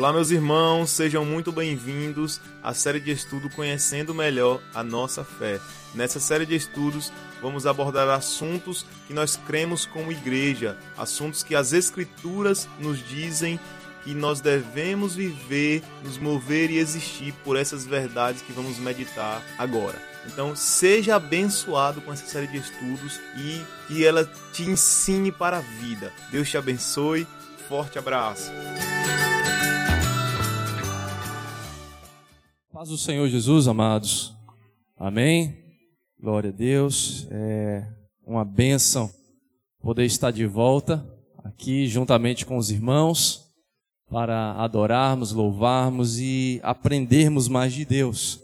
Olá, meus irmãos, sejam muito bem-vindos à série de estudo Conhecendo Melhor a Nossa Fé. Nessa série de estudos, vamos abordar assuntos que nós cremos como igreja, assuntos que as Escrituras nos dizem que nós devemos viver, nos mover e existir por essas verdades que vamos meditar agora. Então, seja abençoado com essa série de estudos e que ela te ensine para a vida. Deus te abençoe. Forte abraço. Paz do Senhor Jesus, amados. Amém. Glória a Deus. É uma bênção poder estar de volta aqui juntamente com os irmãos para adorarmos, louvarmos e aprendermos mais de Deus.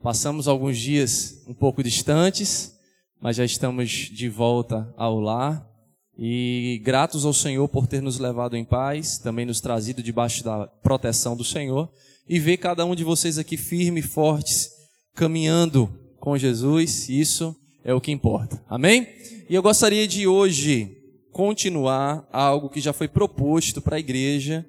Passamos alguns dias um pouco distantes, mas já estamos de volta ao lar e gratos ao Senhor por ter nos levado em paz, também nos trazido debaixo da proteção do Senhor e ver cada um de vocês aqui firme e fortes, caminhando com Jesus, isso é o que importa. Amém? E eu gostaria de hoje continuar algo que já foi proposto para a igreja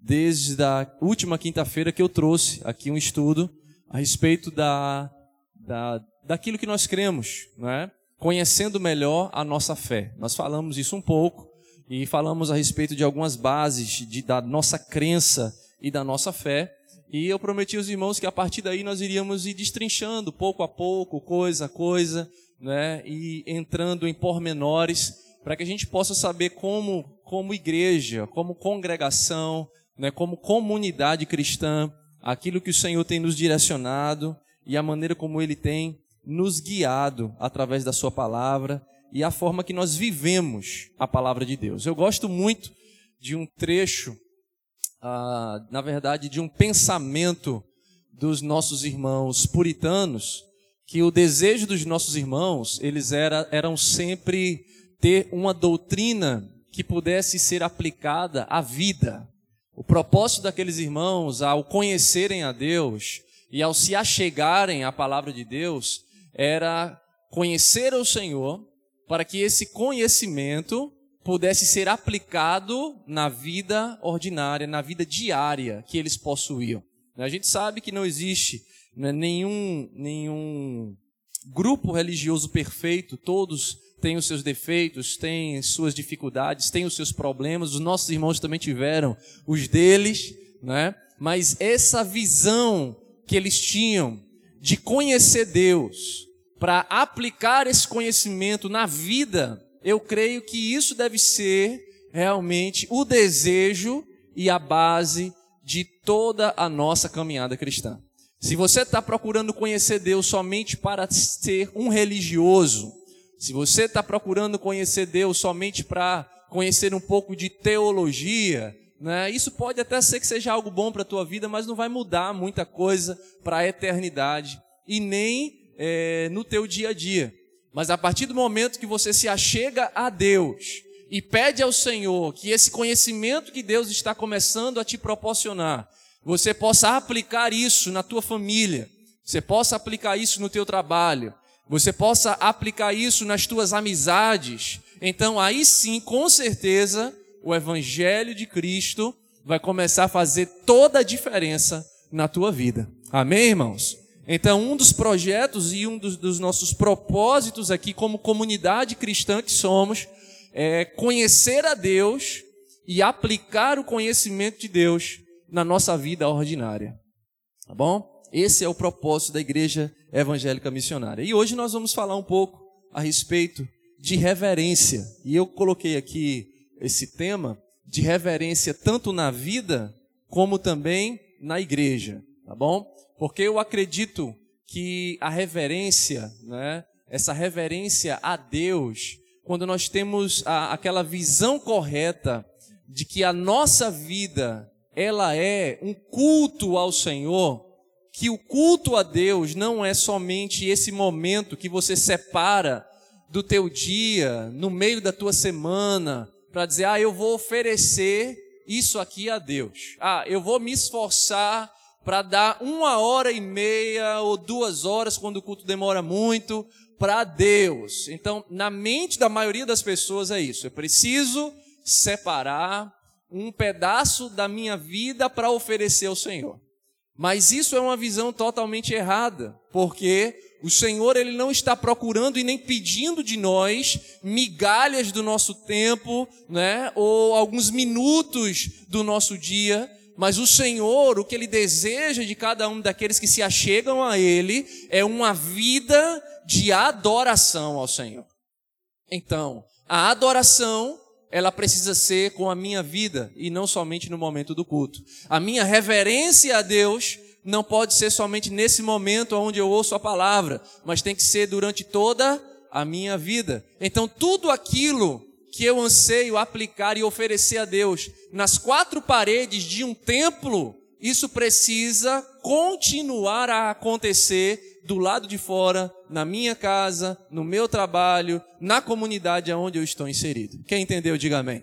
desde a última quinta-feira que eu trouxe aqui um estudo a respeito da, da, daquilo que nós cremos, não é? conhecendo melhor a nossa fé. Nós falamos isso um pouco e falamos a respeito de algumas bases de, da nossa crença e da nossa fé. E eu prometi aos irmãos que a partir daí nós iríamos ir destrinchando pouco a pouco, coisa a coisa, né? e entrando em pormenores, para que a gente possa saber como, como igreja, como congregação, né? como comunidade cristã, aquilo que o Senhor tem nos direcionado e a maneira como Ele tem nos guiado através da Sua palavra e a forma que nós vivemos a palavra de Deus. Eu gosto muito de um trecho, ah, na verdade, de um pensamento dos nossos irmãos puritanos, que o desejo dos nossos irmãos, eles era, eram sempre ter uma doutrina que pudesse ser aplicada à vida. O propósito daqueles irmãos, ao conhecerem a Deus e ao se achegarem à palavra de Deus, era conhecer o Senhor, para que esse conhecimento pudesse ser aplicado na vida ordinária, na vida diária que eles possuíam. A gente sabe que não existe né, nenhum, nenhum grupo religioso perfeito, todos têm os seus defeitos, têm suas dificuldades, têm os seus problemas, os nossos irmãos também tiveram os deles, né? Mas essa visão que eles tinham de conhecer Deus, para aplicar esse conhecimento na vida, eu creio que isso deve ser realmente o desejo e a base de toda a nossa caminhada cristã. Se você está procurando conhecer Deus somente para ser um religioso, se você está procurando conhecer Deus somente para conhecer um pouco de teologia, né, isso pode até ser que seja algo bom para a tua vida, mas não vai mudar muita coisa para a eternidade e nem é, no teu dia a dia. Mas a partir do momento que você se achega a Deus e pede ao Senhor que esse conhecimento que Deus está começando a te proporcionar, você possa aplicar isso na tua família, você possa aplicar isso no teu trabalho, você possa aplicar isso nas tuas amizades, então aí sim, com certeza, o Evangelho de Cristo vai começar a fazer toda a diferença na tua vida. Amém, irmãos? Então, um dos projetos e um dos, dos nossos propósitos aqui, como comunidade cristã que somos, é conhecer a Deus e aplicar o conhecimento de Deus na nossa vida ordinária. Tá bom? Esse é o propósito da Igreja Evangélica Missionária. E hoje nós vamos falar um pouco a respeito de reverência. E eu coloquei aqui esse tema de reverência tanto na vida como também na igreja, tá bom? Porque eu acredito que a reverência, né, essa reverência a Deus, quando nós temos a, aquela visão correta de que a nossa vida ela é um culto ao Senhor, que o culto a Deus não é somente esse momento que você separa do teu dia, no meio da tua semana, para dizer, ah, eu vou oferecer isso aqui a Deus. Ah, eu vou me esforçar para dar uma hora e meia ou duas horas, quando o culto demora muito, para Deus. Então, na mente da maioria das pessoas é isso. Eu preciso separar um pedaço da minha vida para oferecer ao Senhor. Mas isso é uma visão totalmente errada, porque o Senhor ele não está procurando e nem pedindo de nós migalhas do nosso tempo, né, ou alguns minutos do nosso dia, mas o Senhor, o que ele deseja de cada um daqueles que se achegam a ele é uma vida de adoração ao Senhor. Então, a adoração ela precisa ser com a minha vida e não somente no momento do culto. A minha reverência a Deus não pode ser somente nesse momento onde eu ouço a palavra, mas tem que ser durante toda a minha vida. Então, tudo aquilo que eu anseio aplicar e oferecer a Deus nas quatro paredes de um templo, isso precisa continuar a acontecer do lado de fora, na minha casa, no meu trabalho, na comunidade onde eu estou inserido. Quem entendeu, diga amém.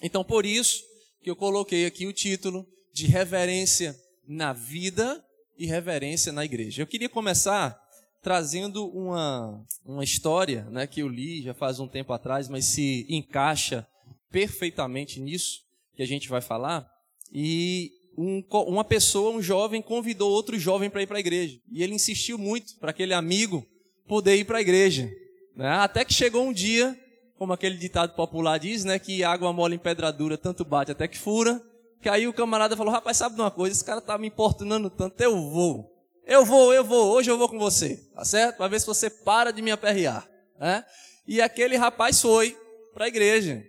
Então, por isso que eu coloquei aqui o título de reverência na vida e reverência na igreja. Eu queria começar trazendo uma, uma história né, que eu li já faz um tempo atrás, mas se encaixa perfeitamente nisso que a gente vai falar. E um, uma pessoa, um jovem, convidou outro jovem para ir para a igreja. E ele insistiu muito para aquele amigo poder ir para a igreja. Né? Até que chegou um dia, como aquele ditado popular diz, né, que água mole em pedra dura, tanto bate até que fura. Que aí o camarada falou: Rapaz, sabe de uma coisa? Esse cara tá me importunando tanto, eu vou. Eu vou, eu vou, hoje eu vou com você, tá certo? Para ver se você para de me aperrear. Né? E aquele rapaz foi para a igreja.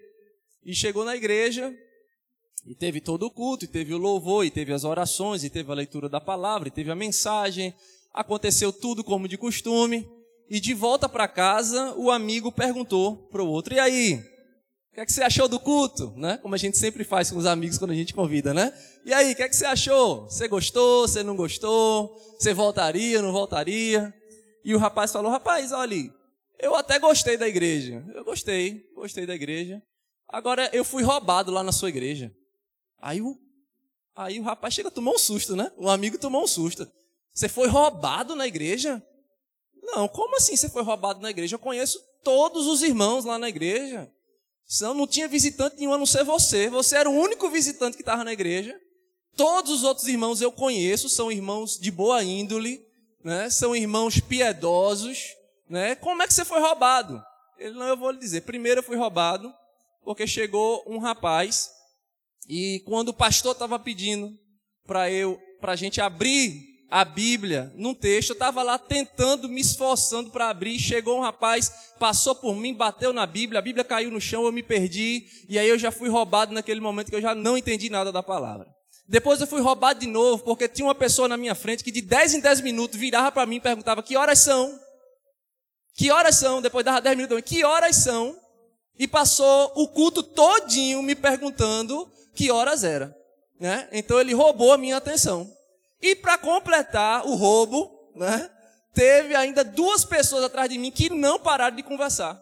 E chegou na igreja, e teve todo o culto, e teve o louvor, e teve as orações, e teve a leitura da palavra, e teve a mensagem. Aconteceu tudo como de costume. E de volta para casa, o amigo perguntou para o outro: E aí? O que, é que você achou do culto? Né? Como a gente sempre faz com os amigos quando a gente convida, né? E aí, o que, é que você achou? Você gostou? Você não gostou? Você voltaria? Não voltaria? E o rapaz falou: Rapaz, olha, eu até gostei da igreja. Eu gostei, gostei da igreja. Agora eu fui roubado lá na sua igreja. Aí o, aí o rapaz chega, tomou um susto, né? O amigo tomou um susto. Você foi roubado na igreja? Não, como assim você foi roubado na igreja? Eu conheço todos os irmãos lá na igreja. Não, não tinha visitante nenhum a não ser você. Você era o único visitante que estava na igreja. Todos os outros irmãos eu conheço, são irmãos de boa índole, né? são irmãos piedosos. Né? Como é que você foi roubado? Ele, não, eu vou lhe dizer. Primeiro eu fui roubado porque chegou um rapaz e quando o pastor estava pedindo para eu, para a gente abrir a Bíblia num texto, eu estava lá tentando, me esforçando para abrir. Chegou um rapaz, passou por mim, bateu na Bíblia, a Bíblia caiu no chão, eu me perdi. E aí eu já fui roubado naquele momento que eu já não entendi nada da palavra. Depois eu fui roubado de novo, porque tinha uma pessoa na minha frente que de 10 em 10 minutos virava para mim e perguntava: Que horas são? Que horas são? Depois dava 10 minutos, que horas são? E passou o culto todinho me perguntando que horas era. Né? Então ele roubou a minha atenção. E para completar o roubo, né, teve ainda duas pessoas atrás de mim que não pararam de conversar.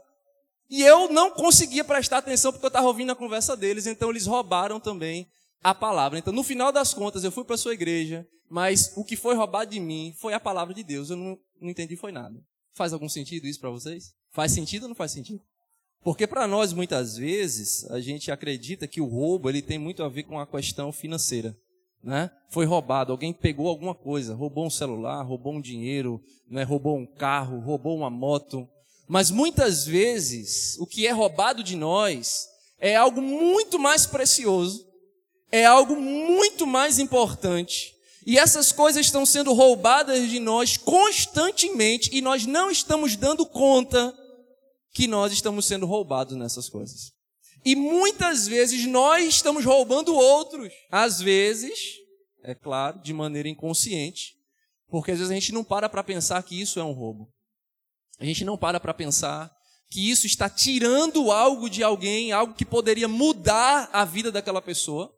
E eu não conseguia prestar atenção porque eu estava ouvindo a conversa deles, então eles roubaram também a palavra. Então, no final das contas, eu fui para a sua igreja, mas o que foi roubado de mim foi a palavra de Deus. Eu não, não entendi, foi nada. Faz algum sentido isso para vocês? Faz sentido ou não faz sentido? Porque para nós, muitas vezes, a gente acredita que o roubo ele tem muito a ver com a questão financeira. Né? Foi roubado, alguém pegou alguma coisa, roubou um celular, roubou um dinheiro, né? roubou um carro, roubou uma moto. Mas muitas vezes, o que é roubado de nós é algo muito mais precioso, é algo muito mais importante. E essas coisas estão sendo roubadas de nós constantemente e nós não estamos dando conta que nós estamos sendo roubados nessas coisas. E muitas vezes nós estamos roubando outros. Às vezes, é claro, de maneira inconsciente, porque às vezes a gente não para para pensar que isso é um roubo. A gente não para para pensar que isso está tirando algo de alguém, algo que poderia mudar a vida daquela pessoa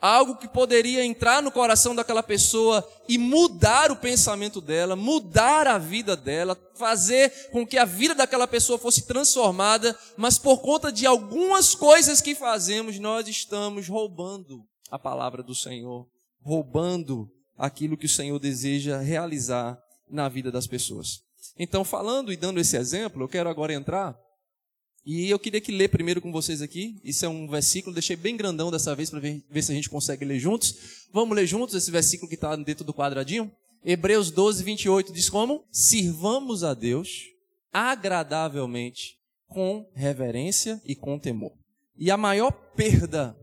algo que poderia entrar no coração daquela pessoa e mudar o pensamento dela, mudar a vida dela, fazer com que a vida daquela pessoa fosse transformada, mas por conta de algumas coisas que fazemos, nós estamos roubando a palavra do Senhor, roubando aquilo que o Senhor deseja realizar na vida das pessoas. Então, falando e dando esse exemplo, eu quero agora entrar E eu queria que ler primeiro com vocês aqui. Isso é um versículo, deixei bem grandão dessa vez para ver, ver, se a gente consegue ler juntos. Vamos ler juntos esse versículo que está dentro do quadradinho? Hebreus 12, 28 diz como? Sirvamos a Deus agradavelmente, com reverência e com temor. E a maior perda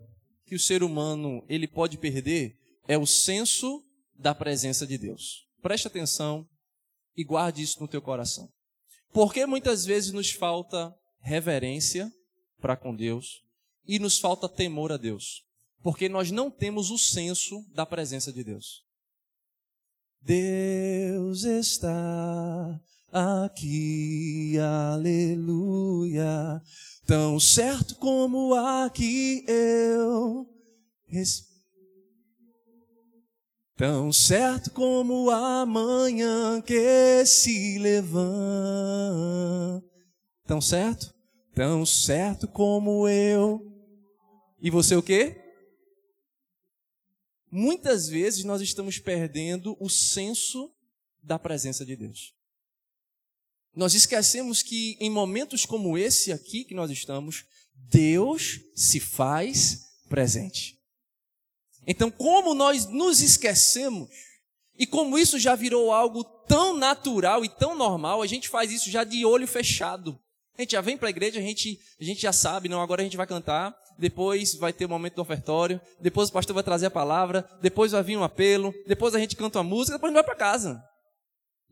que o ser humano ele pode perder é o senso da presença de Deus. Preste atenção e guarde isso no teu coração. Porque muitas vezes nos falta reverência para com Deus e nos falta temor a Deus. Porque nós não temos o senso da presença de Deus. Deus está aqui, aleluia. Tão certo como aqui eu Tão certo como a manhã que se levanta. Tão certo? Tão certo como eu. E você o quê? Muitas vezes nós estamos perdendo o senso da presença de Deus. Nós esquecemos que em momentos como esse aqui que nós estamos, Deus se faz presente. Então, como nós nos esquecemos, e como isso já virou algo tão natural e tão normal, a gente faz isso já de olho fechado. A gente já vem para a igreja, a gente, a gente já sabe, não, agora a gente vai cantar, depois vai ter o momento do ofertório, depois o pastor vai trazer a palavra, depois vai vir um apelo, depois a gente canta uma música, depois a gente vai para casa.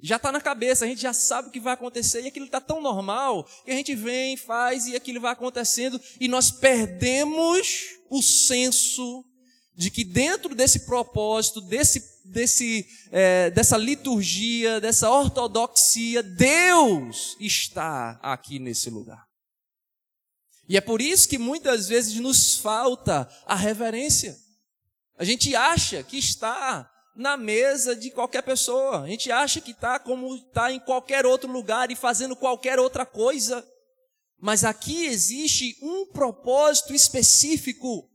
Já está na cabeça, a gente já sabe o que vai acontecer e aquilo está tão normal que a gente vem, faz e aquilo vai acontecendo e nós perdemos o senso de que dentro desse propósito, desse, desse, é, dessa liturgia, dessa ortodoxia, Deus está aqui nesse lugar. E é por isso que muitas vezes nos falta a reverência. A gente acha que está na mesa de qualquer pessoa. A gente acha que está como está em qualquer outro lugar e fazendo qualquer outra coisa. Mas aqui existe um propósito específico.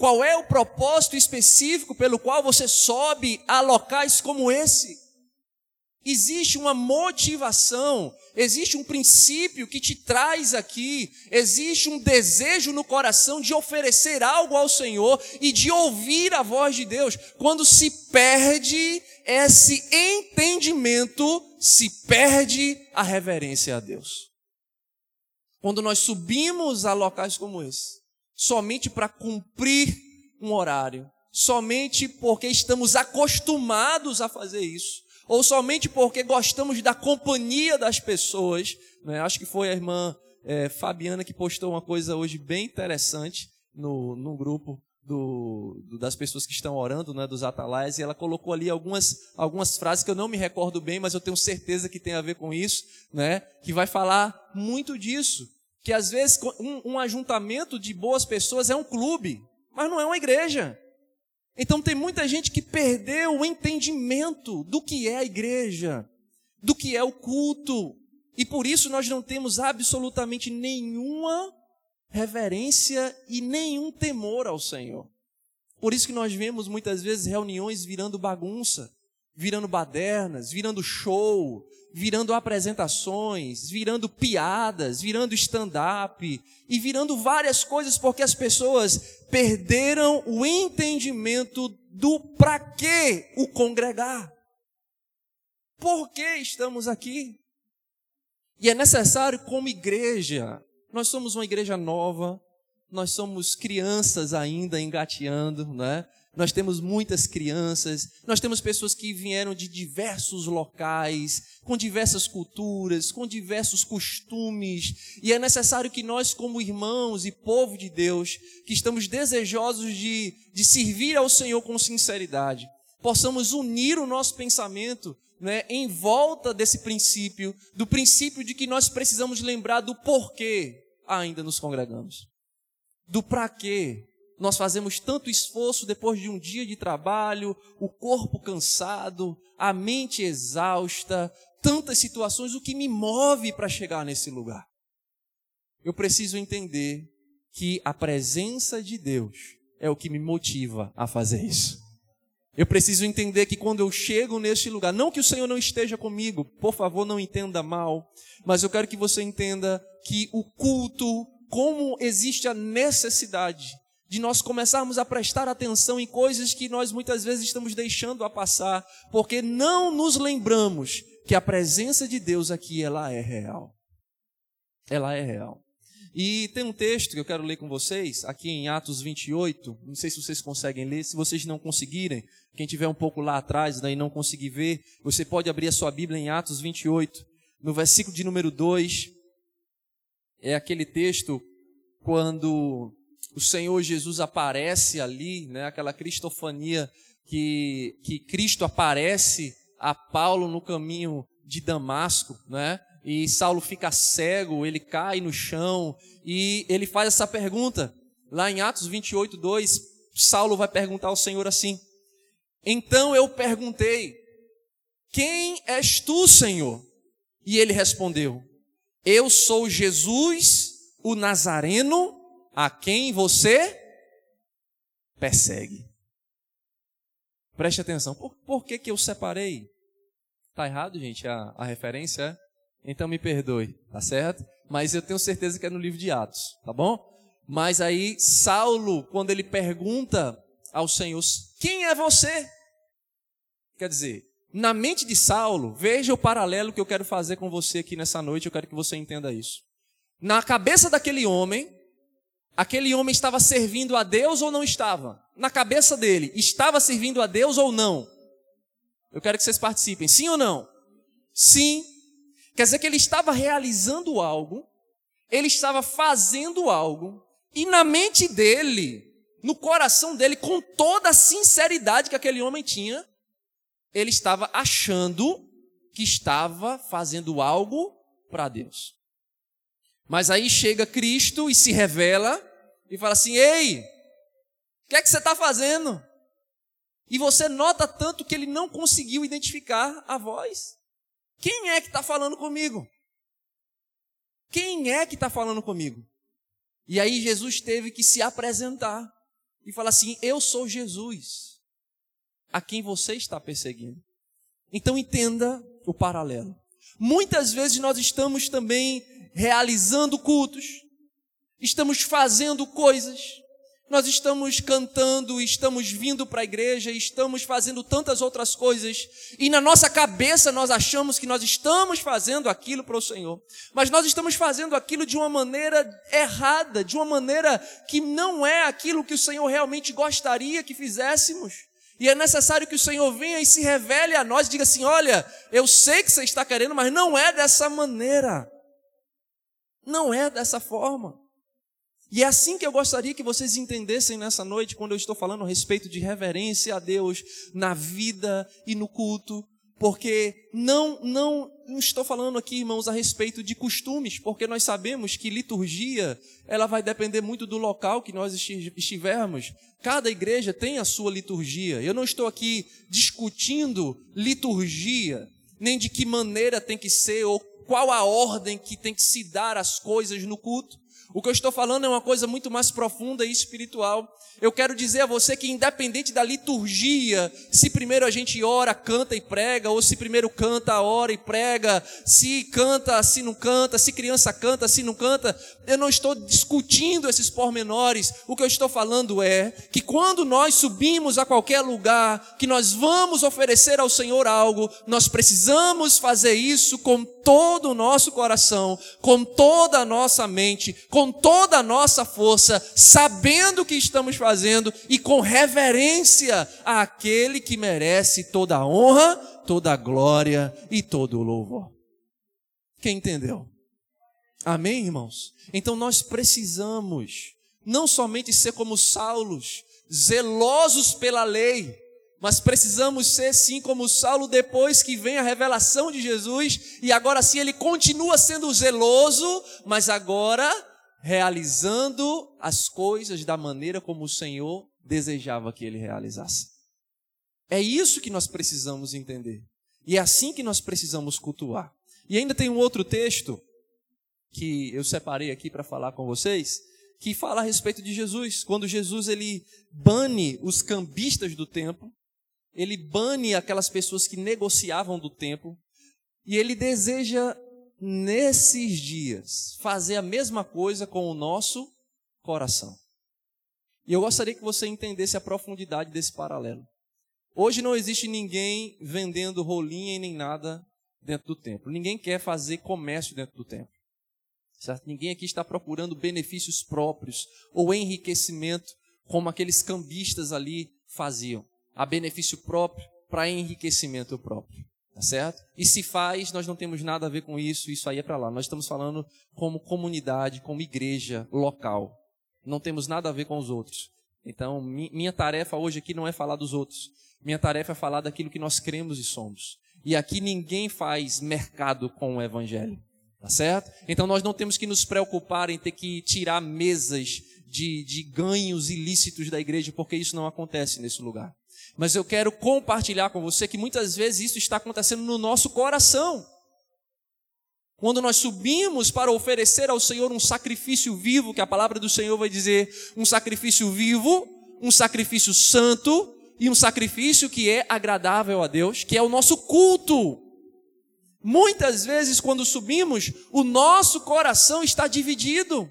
Qual é o propósito específico pelo qual você sobe a locais como esse? Existe uma motivação, existe um princípio que te traz aqui, existe um desejo no coração de oferecer algo ao Senhor e de ouvir a voz de Deus. Quando se perde esse entendimento, se perde a reverência a Deus. Quando nós subimos a locais como esse, somente para cumprir um horário, somente porque estamos acostumados a fazer isso, ou somente porque gostamos da companhia das pessoas. Né? Acho que foi a irmã é, Fabiana que postou uma coisa hoje bem interessante no, no grupo do, do, das pessoas que estão orando, né, dos atalaias, e ela colocou ali algumas, algumas frases que eu não me recordo bem, mas eu tenho certeza que tem a ver com isso, né, que vai falar muito disso. Que às vezes um, um ajuntamento de boas pessoas é um clube, mas não é uma igreja. Então tem muita gente que perdeu o entendimento do que é a igreja, do que é o culto. E por isso nós não temos absolutamente nenhuma reverência e nenhum temor ao Senhor. Por isso que nós vemos muitas vezes reuniões virando bagunça, virando badernas, virando show, virando apresentações, virando piadas, virando stand-up e virando várias coisas porque as pessoas perderam o entendimento do para que o congregar. Por que estamos aqui? E é necessário, como igreja, nós somos uma igreja nova, nós somos crianças ainda engateando, né? Nós temos muitas crianças, nós temos pessoas que vieram de diversos locais, com diversas culturas, com diversos costumes, e é necessário que nós, como irmãos e povo de Deus, que estamos desejosos de, de servir ao Senhor com sinceridade, possamos unir o nosso pensamento né, em volta desse princípio, do princípio de que nós precisamos lembrar do porquê ainda nos congregamos, do para quê nós fazemos tanto esforço depois de um dia de trabalho, o corpo cansado, a mente exausta, tantas situações, o que me move para chegar nesse lugar? Eu preciso entender que a presença de Deus é o que me motiva a fazer isso. Eu preciso entender que quando eu chego neste lugar, não que o Senhor não esteja comigo, por favor, não entenda mal, mas eu quero que você entenda que o culto, como existe a necessidade de nós começarmos a prestar atenção em coisas que nós muitas vezes estamos deixando a passar, porque não nos lembramos que a presença de Deus aqui ela é real. Ela é real. E tem um texto que eu quero ler com vocês, aqui em Atos 28. Não sei se vocês conseguem ler. Se vocês não conseguirem, quem tiver um pouco lá atrás e não conseguir ver, você pode abrir a sua Bíblia em Atos 28, no versículo de número 2. É aquele texto quando o Senhor Jesus aparece ali, né, aquela cristofania que, que Cristo aparece a Paulo no caminho de Damasco, né? e Saulo fica cego, ele cai no chão e ele faz essa pergunta. Lá em Atos 28, 2, Saulo vai perguntar ao Senhor assim: Então eu perguntei, quem és tu, Senhor? E ele respondeu: Eu sou Jesus, o Nazareno, a quem você persegue. Preste atenção, por, por que, que eu separei? Tá errado, gente, a, a referência? Então me perdoe, tá certo? Mas eu tenho certeza que é no livro de Atos, tá bom? Mas aí Saulo, quando ele pergunta ao Senhor, quem é você? Quer dizer, na mente de Saulo, veja o paralelo que eu quero fazer com você aqui nessa noite, eu quero que você entenda isso. Na cabeça daquele homem, aquele homem estava servindo a Deus ou não estava? Na cabeça dele, estava servindo a Deus ou não? Eu quero que vocês participem, sim ou não? Sim Quer dizer que ele estava realizando algo, ele estava fazendo algo, e na mente dele, no coração dele, com toda a sinceridade que aquele homem tinha, ele estava achando que estava fazendo algo para Deus. Mas aí chega Cristo e se revela e fala assim: Ei, o que é que você está fazendo? E você nota tanto que ele não conseguiu identificar a voz. Quem é que está falando comigo? Quem é que está falando comigo? E aí Jesus teve que se apresentar e falar assim: Eu sou Jesus, a quem você está perseguindo. Então entenda o paralelo. Muitas vezes nós estamos também realizando cultos, estamos fazendo coisas, nós estamos cantando, estamos vindo para a igreja, estamos fazendo tantas outras coisas, e na nossa cabeça nós achamos que nós estamos fazendo aquilo para o Senhor, mas nós estamos fazendo aquilo de uma maneira errada, de uma maneira que não é aquilo que o Senhor realmente gostaria que fizéssemos. E é necessário que o Senhor venha e se revele a nós diga assim: olha, eu sei que você está querendo, mas não é dessa maneira. Não é dessa forma. E é assim que eu gostaria que vocês entendessem nessa noite, quando eu estou falando a respeito de reverência a Deus na vida e no culto, porque não, não, estou falando aqui, irmãos, a respeito de costumes, porque nós sabemos que liturgia, ela vai depender muito do local que nós estivermos. Cada igreja tem a sua liturgia. Eu não estou aqui discutindo liturgia, nem de que maneira tem que ser ou qual a ordem que tem que se dar as coisas no culto. O que eu estou falando é uma coisa muito mais profunda e espiritual. Eu quero dizer a você que, independente da liturgia, se primeiro a gente ora, canta e prega, ou se primeiro canta, ora e prega, se canta, se não canta, se criança canta, se não canta, eu não estou discutindo esses pormenores. O que eu estou falando é que quando nós subimos a qualquer lugar, que nós vamos oferecer ao Senhor algo, nós precisamos fazer isso com todo o nosso coração, com toda a nossa mente, com toda a nossa força, sabendo o que estamos fazendo e com reverência àquele que merece toda a honra, toda a glória e todo o louvor. Quem entendeu? Amém, irmãos? Então nós precisamos não somente ser como Saulos, zelosos pela lei, mas precisamos ser sim como Saulo depois que vem a revelação de Jesus e agora sim ele continua sendo zeloso, mas agora realizando as coisas da maneira como o Senhor desejava que ele realizasse. É isso que nós precisamos entender. E é assim que nós precisamos cultuar. E ainda tem um outro texto que eu separei aqui para falar com vocês, que fala a respeito de Jesus. Quando Jesus ele bane os cambistas do templo, ele bane aquelas pessoas que negociavam do templo, e ele deseja, nesses dias, fazer a mesma coisa com o nosso coração. E eu gostaria que você entendesse a profundidade desse paralelo. Hoje não existe ninguém vendendo rolinha e nem nada dentro do templo. Ninguém quer fazer comércio dentro do templo. Certo? Ninguém aqui está procurando benefícios próprios ou enriquecimento como aqueles cambistas ali faziam. A benefício próprio para enriquecimento próprio. Tá certo? E se faz, nós não temos nada a ver com isso, isso aí é para lá. Nós estamos falando como comunidade, como igreja local. Não temos nada a ver com os outros. Então, minha tarefa hoje aqui não é falar dos outros. Minha tarefa é falar daquilo que nós cremos e somos. E aqui ninguém faz mercado com o evangelho. Tá certo? Então nós não temos que nos preocupar em ter que tirar mesas de, de ganhos ilícitos da igreja, porque isso não acontece nesse lugar. Mas eu quero compartilhar com você que muitas vezes isso está acontecendo no nosso coração. Quando nós subimos para oferecer ao Senhor um sacrifício vivo, que a palavra do Senhor vai dizer, um sacrifício vivo, um sacrifício santo e um sacrifício que é agradável a Deus, que é o nosso culto. Muitas vezes, quando subimos, o nosso coração está dividido.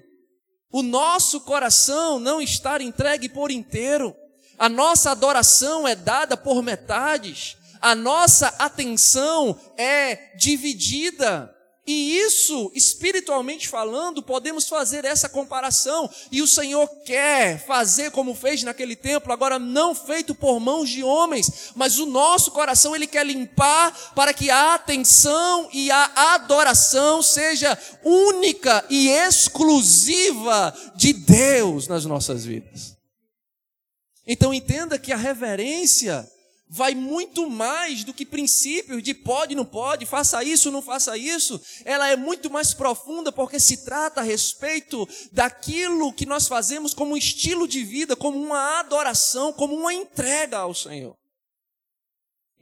O nosso coração não está entregue por inteiro. A nossa adoração é dada por metades. A nossa atenção é dividida. E isso, espiritualmente falando, podemos fazer essa comparação. E o Senhor quer fazer como fez naquele templo, agora não feito por mãos de homens, mas o nosso coração ele quer limpar para que a atenção e a adoração seja única e exclusiva de Deus nas nossas vidas. Então entenda que a reverência vai muito mais do que princípios de pode, não pode, faça isso, não faça isso. Ela é muito mais profunda porque se trata a respeito daquilo que nós fazemos como um estilo de vida, como uma adoração, como uma entrega ao Senhor.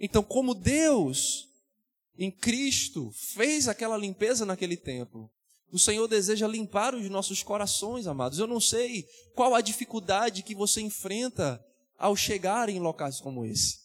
Então, como Deus em Cristo fez aquela limpeza naquele templo, o Senhor deseja limpar os nossos corações, amados. Eu não sei qual a dificuldade que você enfrenta ao chegar em locais como esse.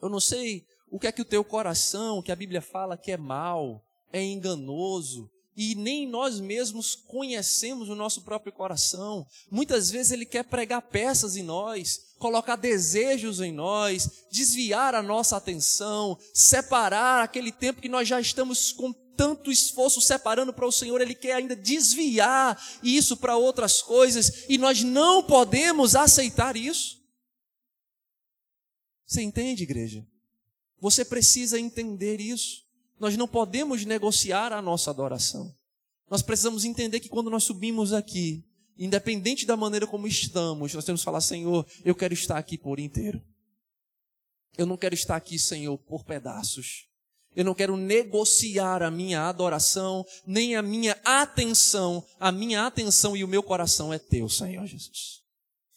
Eu não sei o que é que o teu coração, que a Bíblia fala que é mal, é enganoso, e nem nós mesmos conhecemos o nosso próprio coração. Muitas vezes ele quer pregar peças em nós, colocar desejos em nós, desviar a nossa atenção, separar aquele tempo que nós já estamos com tanto esforço separando para o Senhor, ele quer ainda desviar isso para outras coisas, e nós não podemos aceitar isso. Você entende, igreja? Você precisa entender isso. Nós não podemos negociar a nossa adoração. Nós precisamos entender que quando nós subimos aqui, independente da maneira como estamos, nós temos que falar: Senhor, eu quero estar aqui por inteiro. Eu não quero estar aqui, Senhor, por pedaços. Eu não quero negociar a minha adoração, nem a minha atenção. A minha atenção e o meu coração é teu, Senhor Jesus.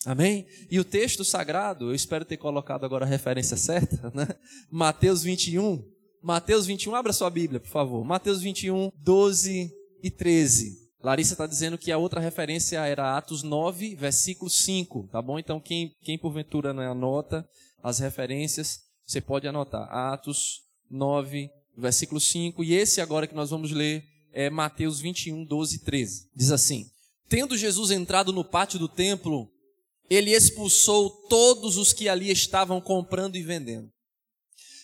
Amém? E o texto sagrado, eu espero ter colocado agora a referência certa, né? Mateus 21. Mateus 21, abra sua Bíblia, por favor. Mateus 21, 12 e 13. Larissa está dizendo que a outra referência era Atos 9, versículo 5, tá bom? Então, quem, quem porventura não anota as referências, você pode anotar. Atos 9, versículo 5. E esse agora que nós vamos ler é Mateus 21, 12 e 13. Diz assim: Tendo Jesus entrado no pátio do templo, ele expulsou todos os que ali estavam comprando e vendendo.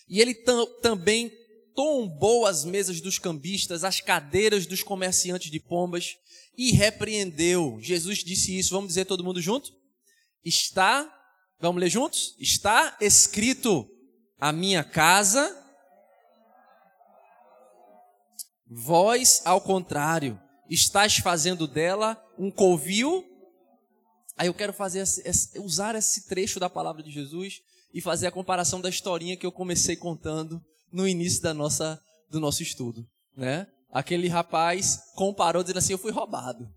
E ele também tombou as mesas dos cambistas, as cadeiras dos comerciantes de pombas e repreendeu. Jesus disse isso, vamos dizer todo mundo junto? Está, vamos ler juntos? Está escrito: a minha casa, vós ao contrário, estás fazendo dela um covil Aí eu quero fazer usar esse trecho da palavra de Jesus e fazer a comparação da historinha que eu comecei contando no início da nossa do nosso estudo, né? Aquele rapaz comparou dizendo assim: "Eu fui roubado",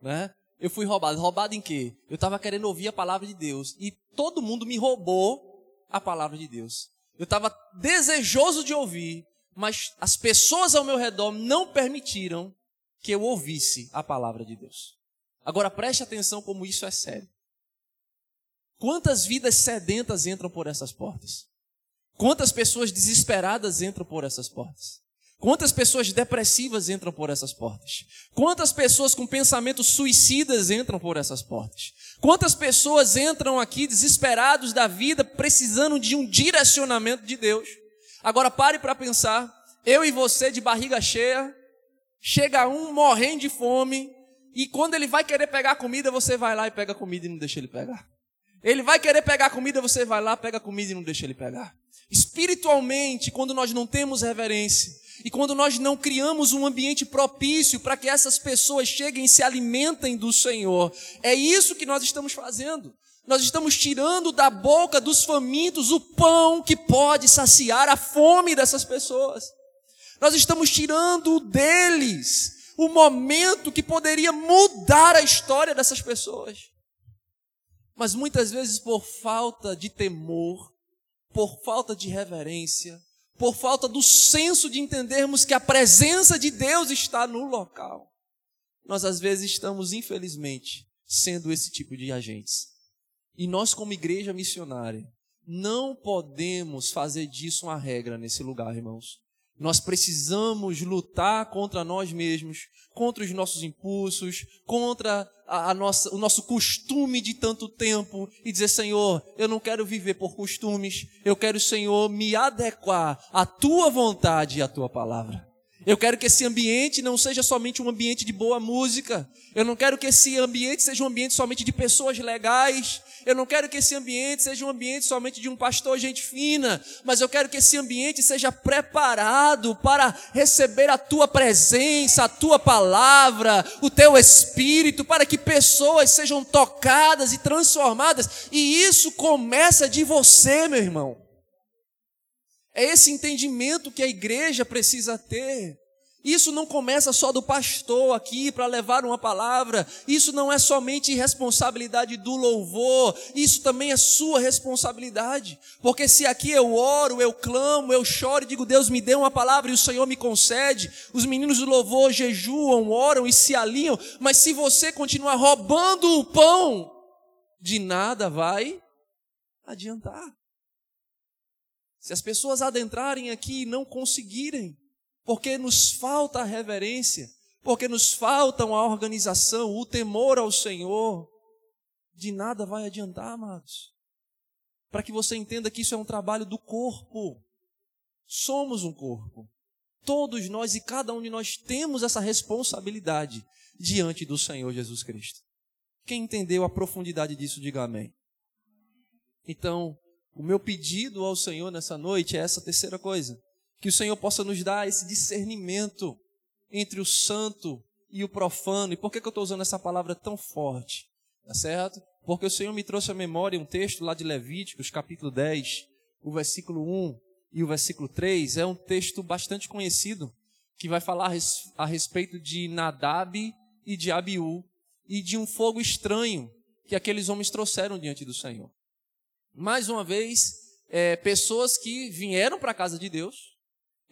né? Eu fui roubado. Roubado em quê? Eu estava querendo ouvir a palavra de Deus e todo mundo me roubou a palavra de Deus. Eu estava desejoso de ouvir, mas as pessoas ao meu redor não permitiram que eu ouvisse a palavra de Deus. Agora preste atenção como isso é sério. Quantas vidas sedentas entram por essas portas? Quantas pessoas desesperadas entram por essas portas? Quantas pessoas depressivas entram por essas portas? Quantas pessoas com pensamentos suicidas entram por essas portas? Quantas pessoas entram aqui desesperados da vida, precisando de um direcionamento de Deus? Agora pare para pensar, eu e você de barriga cheia, chega um morrendo de fome, e quando ele vai querer pegar comida, você vai lá e pega comida e não deixa ele pegar. Ele vai querer pegar comida, você vai lá, pega comida e não deixa ele pegar. Espiritualmente, quando nós não temos reverência, e quando nós não criamos um ambiente propício para que essas pessoas cheguem e se alimentem do Senhor, é isso que nós estamos fazendo. Nós estamos tirando da boca dos famintos o pão que pode saciar a fome dessas pessoas. Nós estamos tirando deles o momento que poderia mudar a história dessas pessoas. Mas muitas vezes, por falta de temor, por falta de reverência, por falta do senso de entendermos que a presença de Deus está no local, nós às vezes estamos, infelizmente, sendo esse tipo de agentes. E nós, como igreja missionária, não podemos fazer disso uma regra nesse lugar, irmãos. Nós precisamos lutar contra nós mesmos, contra os nossos impulsos, contra a, a nossa, o nosso costume de tanto tempo e dizer: Senhor, eu não quero viver por costumes, eu quero, Senhor, me adequar à tua vontade e à tua palavra. Eu quero que esse ambiente não seja somente um ambiente de boa música. Eu não quero que esse ambiente seja um ambiente somente de pessoas legais. Eu não quero que esse ambiente seja um ambiente somente de um pastor gente fina. Mas eu quero que esse ambiente seja preparado para receber a tua presença, a tua palavra, o teu espírito, para que pessoas sejam tocadas e transformadas. E isso começa de você, meu irmão. É esse entendimento que a igreja precisa ter. Isso não começa só do pastor aqui para levar uma palavra. Isso não é somente responsabilidade do louvor. Isso também é sua responsabilidade. Porque se aqui eu oro, eu clamo, eu choro e digo, Deus me dê uma palavra e o Senhor me concede. Os meninos do louvor jejuam, oram e se alinham. Mas se você continuar roubando o pão, de nada vai adiantar. Se as pessoas adentrarem aqui e não conseguirem, porque nos falta a reverência, porque nos faltam a organização, o temor ao Senhor, de nada vai adiantar, amados. Para que você entenda que isso é um trabalho do corpo. Somos um corpo. Todos nós e cada um de nós temos essa responsabilidade diante do Senhor Jesus Cristo. Quem entendeu a profundidade disso, diga amém. Então, o meu pedido ao Senhor nessa noite é essa terceira coisa: que o Senhor possa nos dar esse discernimento entre o santo e o profano. E por que, que eu estou usando essa palavra tão forte? Tá certo? Porque o Senhor me trouxe à memória um texto lá de Levíticos, capítulo 10, o versículo 1 e o versículo 3. É um texto bastante conhecido, que vai falar a respeito de Nadab e de Abiú e de um fogo estranho que aqueles homens trouxeram diante do Senhor mais uma vez, é, pessoas que vieram para a casa de Deus,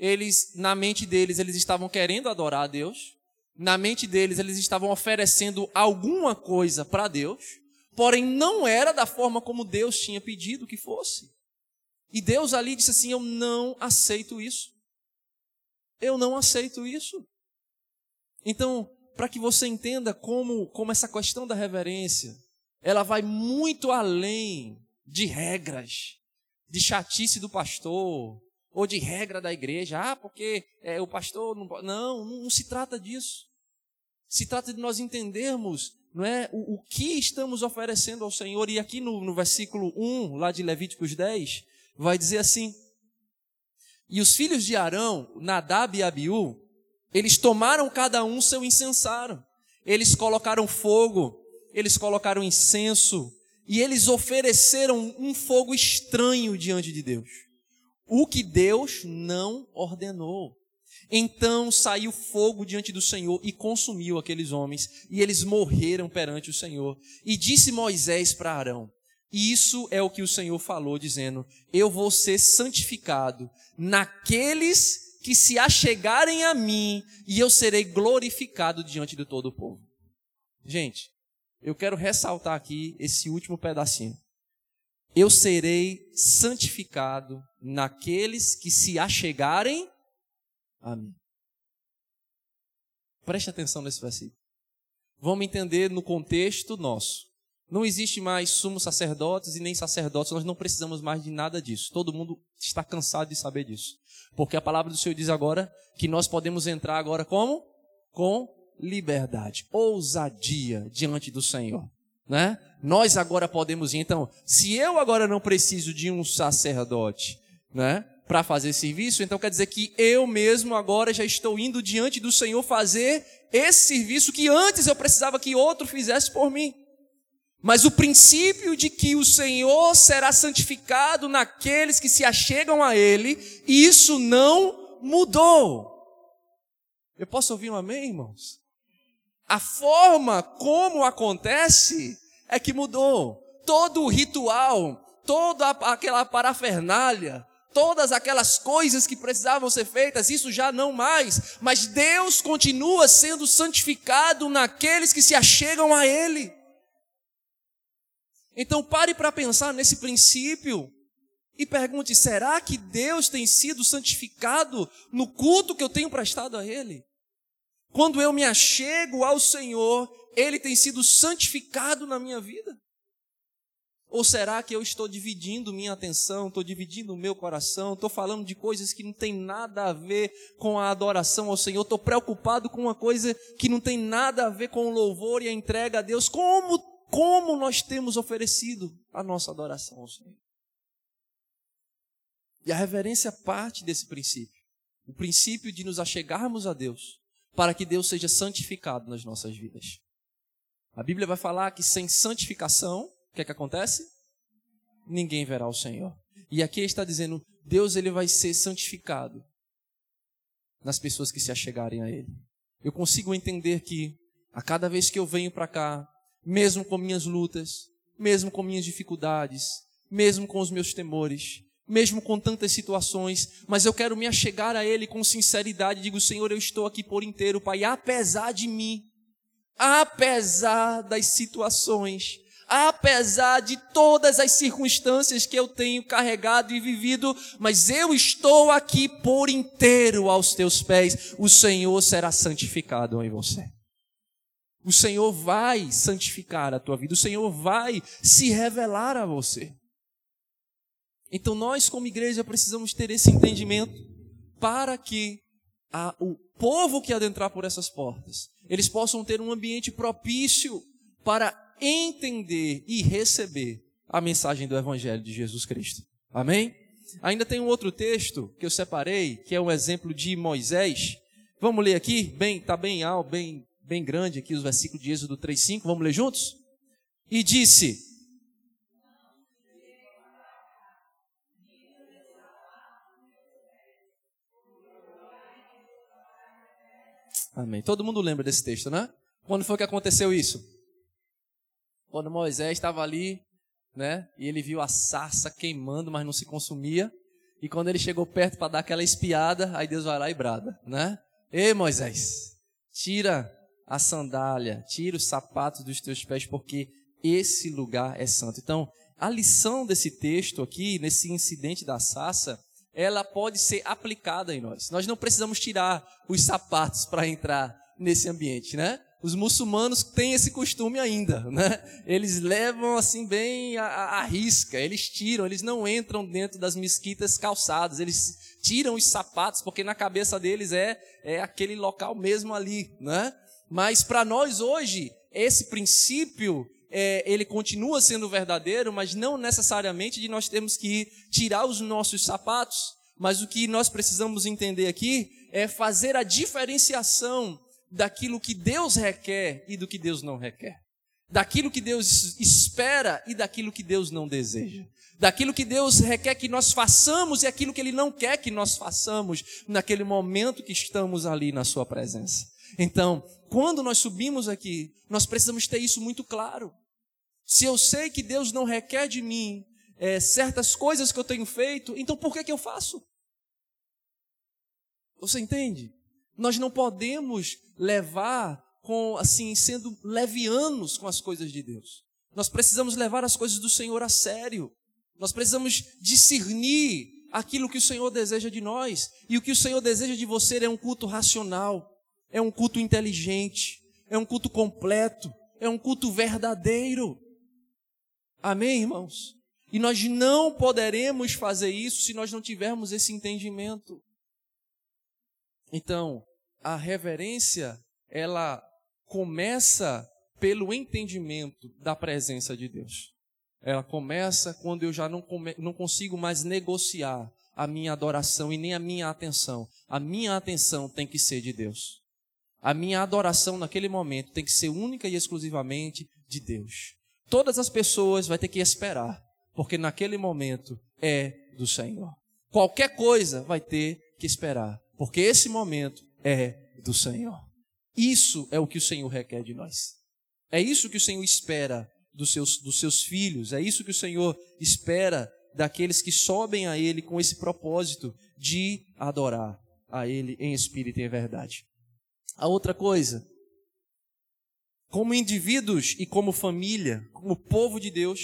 eles, na mente deles, eles estavam querendo adorar a Deus, na mente deles, eles estavam oferecendo alguma coisa para Deus, porém não era da forma como Deus tinha pedido que fosse. E Deus ali disse assim: Eu não aceito isso. Eu não aceito isso. Então, para que você entenda como, como essa questão da reverência, ela vai muito além de regras, de chatice do pastor, ou de regra da igreja. Ah, porque é, o pastor não. Não, não, não, se trata disso. Se trata de nós entendermos não é, o, o que estamos oferecendo ao Senhor. E aqui no, no versículo 1, lá de Levíticos 10, vai dizer assim: E os filhos de Arão, Nadab e Abiú, eles tomaram cada um seu incensário. Eles colocaram fogo, eles colocaram incenso, e eles ofereceram um fogo estranho diante de Deus, o que Deus não ordenou. Então saiu fogo diante do Senhor e consumiu aqueles homens, e eles morreram perante o Senhor. E disse Moisés para Arão: Isso é o que o Senhor falou, dizendo: Eu vou ser santificado naqueles que se achegarem a mim, e eu serei glorificado diante de todo o povo. Gente, eu quero ressaltar aqui esse último pedacinho. Eu serei santificado naqueles que se achegarem a mim. Preste atenção nesse versículo. Vamos entender no contexto nosso. Não existe mais sumos sacerdotes e nem sacerdotes, nós não precisamos mais de nada disso. Todo mundo está cansado de saber disso. Porque a palavra do Senhor diz agora que nós podemos entrar agora como? Com liberdade, ousadia diante do Senhor. Né? Nós agora podemos ir. Então, se eu agora não preciso de um sacerdote, né? para fazer serviço, então quer dizer que eu mesmo agora já estou indo diante do Senhor fazer esse serviço que antes eu precisava que outro fizesse por mim. Mas o princípio de que o Senhor será santificado naqueles que se achegam a Ele, isso não mudou. Eu posso ouvir um amém, irmãos? A forma como acontece é que mudou. Todo o ritual, toda aquela parafernália, todas aquelas coisas que precisavam ser feitas, isso já não mais, mas Deus continua sendo santificado naqueles que se achegam a Ele. Então pare para pensar nesse princípio e pergunte: será que Deus tem sido santificado no culto que eu tenho prestado a Ele? Quando eu me achego ao Senhor, Ele tem sido santificado na minha vida? Ou será que eu estou dividindo minha atenção, estou dividindo o meu coração, estou falando de coisas que não tem nada a ver com a adoração ao Senhor, estou preocupado com uma coisa que não tem nada a ver com o louvor e a entrega a Deus? Como, como nós temos oferecido a nossa adoração ao Senhor? E a reverência parte desse princípio o princípio de nos achegarmos a Deus, para que Deus seja santificado nas nossas vidas. A Bíblia vai falar que sem santificação o que é que acontece? Ninguém verá o Senhor. E aqui está dizendo, Deus ele vai ser santificado nas pessoas que se achegarem a Ele. Eu consigo entender que a cada vez que eu venho para cá, mesmo com minhas lutas, mesmo com minhas dificuldades, mesmo com os meus temores, mesmo com tantas situações, mas eu quero me achegar a Ele com sinceridade. Digo, Senhor, eu estou aqui por inteiro, Pai, apesar de mim, apesar das situações, apesar de todas as circunstâncias que eu tenho carregado e vivido, mas eu estou aqui por inteiro aos teus pés, o Senhor será santificado em você. O Senhor vai santificar a tua vida, o Senhor vai se revelar a você. Então nós, como igreja, precisamos ter esse entendimento para que a, o povo que adentrar por essas portas, eles possam ter um ambiente propício para entender e receber a mensagem do Evangelho de Jesus Cristo. Amém? Ainda tem um outro texto que eu separei, que é um exemplo de Moisés. Vamos ler aqui, bem, tá bem alto, bem, bem grande aqui os versículos de Êxodo 3:5. Vamos ler juntos? E disse: Amém. Todo mundo lembra desse texto, né? Quando foi que aconteceu isso? Quando Moisés estava ali, né? E ele viu a sarça queimando, mas não se consumia. E quando ele chegou perto para dar aquela espiada, aí Deus vai lá e brada, né? Ei, Moisés, tira a sandália, tira os sapatos dos teus pés, porque esse lugar é santo. Então, a lição desse texto aqui, nesse incidente da sarça, ela pode ser aplicada em nós. Nós não precisamos tirar os sapatos para entrar nesse ambiente, né? Os muçulmanos têm esse costume ainda, né? Eles levam assim bem a, risca, eles tiram, eles não entram dentro das mesquitas calçadas, eles tiram os sapatos, porque na cabeça deles é, é aquele local mesmo ali, né? Mas para nós hoje, esse princípio, é, ele continua sendo verdadeiro, mas não necessariamente de nós termos que tirar os nossos sapatos, mas o que nós precisamos entender aqui é fazer a diferenciação daquilo que Deus requer e do que Deus não requer. Daquilo que Deus espera e daquilo que Deus não deseja. Daquilo que Deus requer que nós façamos e aquilo que Ele não quer que nós façamos naquele momento que estamos ali na Sua presença. Então, quando nós subimos aqui, nós precisamos ter isso muito claro. Se eu sei que Deus não requer de mim é, certas coisas que eu tenho feito, então por que, que eu faço? Você entende? Nós não podemos levar com assim sendo levianos com as coisas de Deus. Nós precisamos levar as coisas do Senhor a sério. Nós precisamos discernir aquilo que o Senhor deseja de nós. E o que o Senhor deseja de você é um culto racional, é um culto inteligente, é um culto completo, é um culto verdadeiro. Amém, irmãos? E nós não poderemos fazer isso se nós não tivermos esse entendimento. Então, a reverência, ela começa pelo entendimento da presença de Deus. Ela começa quando eu já não, come, não consigo mais negociar a minha adoração e nem a minha atenção. A minha atenção tem que ser de Deus. A minha adoração naquele momento tem que ser única e exclusivamente de Deus. Todas as pessoas vai ter que esperar, porque naquele momento é do Senhor. Qualquer coisa vai ter que esperar, porque esse momento é do Senhor. Isso é o que o Senhor requer de nós. É isso que o Senhor espera dos seus, dos seus filhos. É isso que o Senhor espera daqueles que sobem a Ele com esse propósito de adorar a Ele em espírito e em verdade. A outra coisa, como indivíduos e como família, como povo de Deus,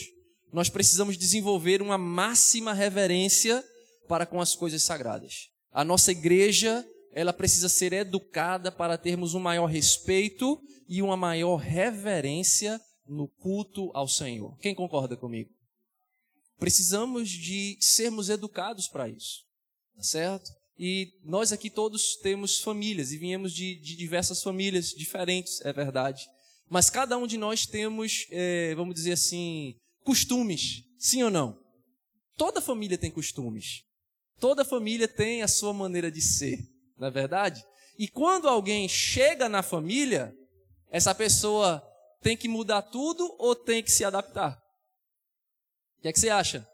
nós precisamos desenvolver uma máxima reverência para com as coisas sagradas. A nossa igreja, ela precisa ser educada para termos um maior respeito e uma maior reverência no culto ao Senhor. Quem concorda comigo? Precisamos de sermos educados para isso, tá certo? E nós aqui todos temos famílias e viemos de, de diversas famílias diferentes, é verdade. Mas cada um de nós temos, é, vamos dizer assim, costumes, sim ou não? Toda família tem costumes. Toda família tem a sua maneira de ser, não é verdade? E quando alguém chega na família, essa pessoa tem que mudar tudo ou tem que se adaptar? O que é que você acha?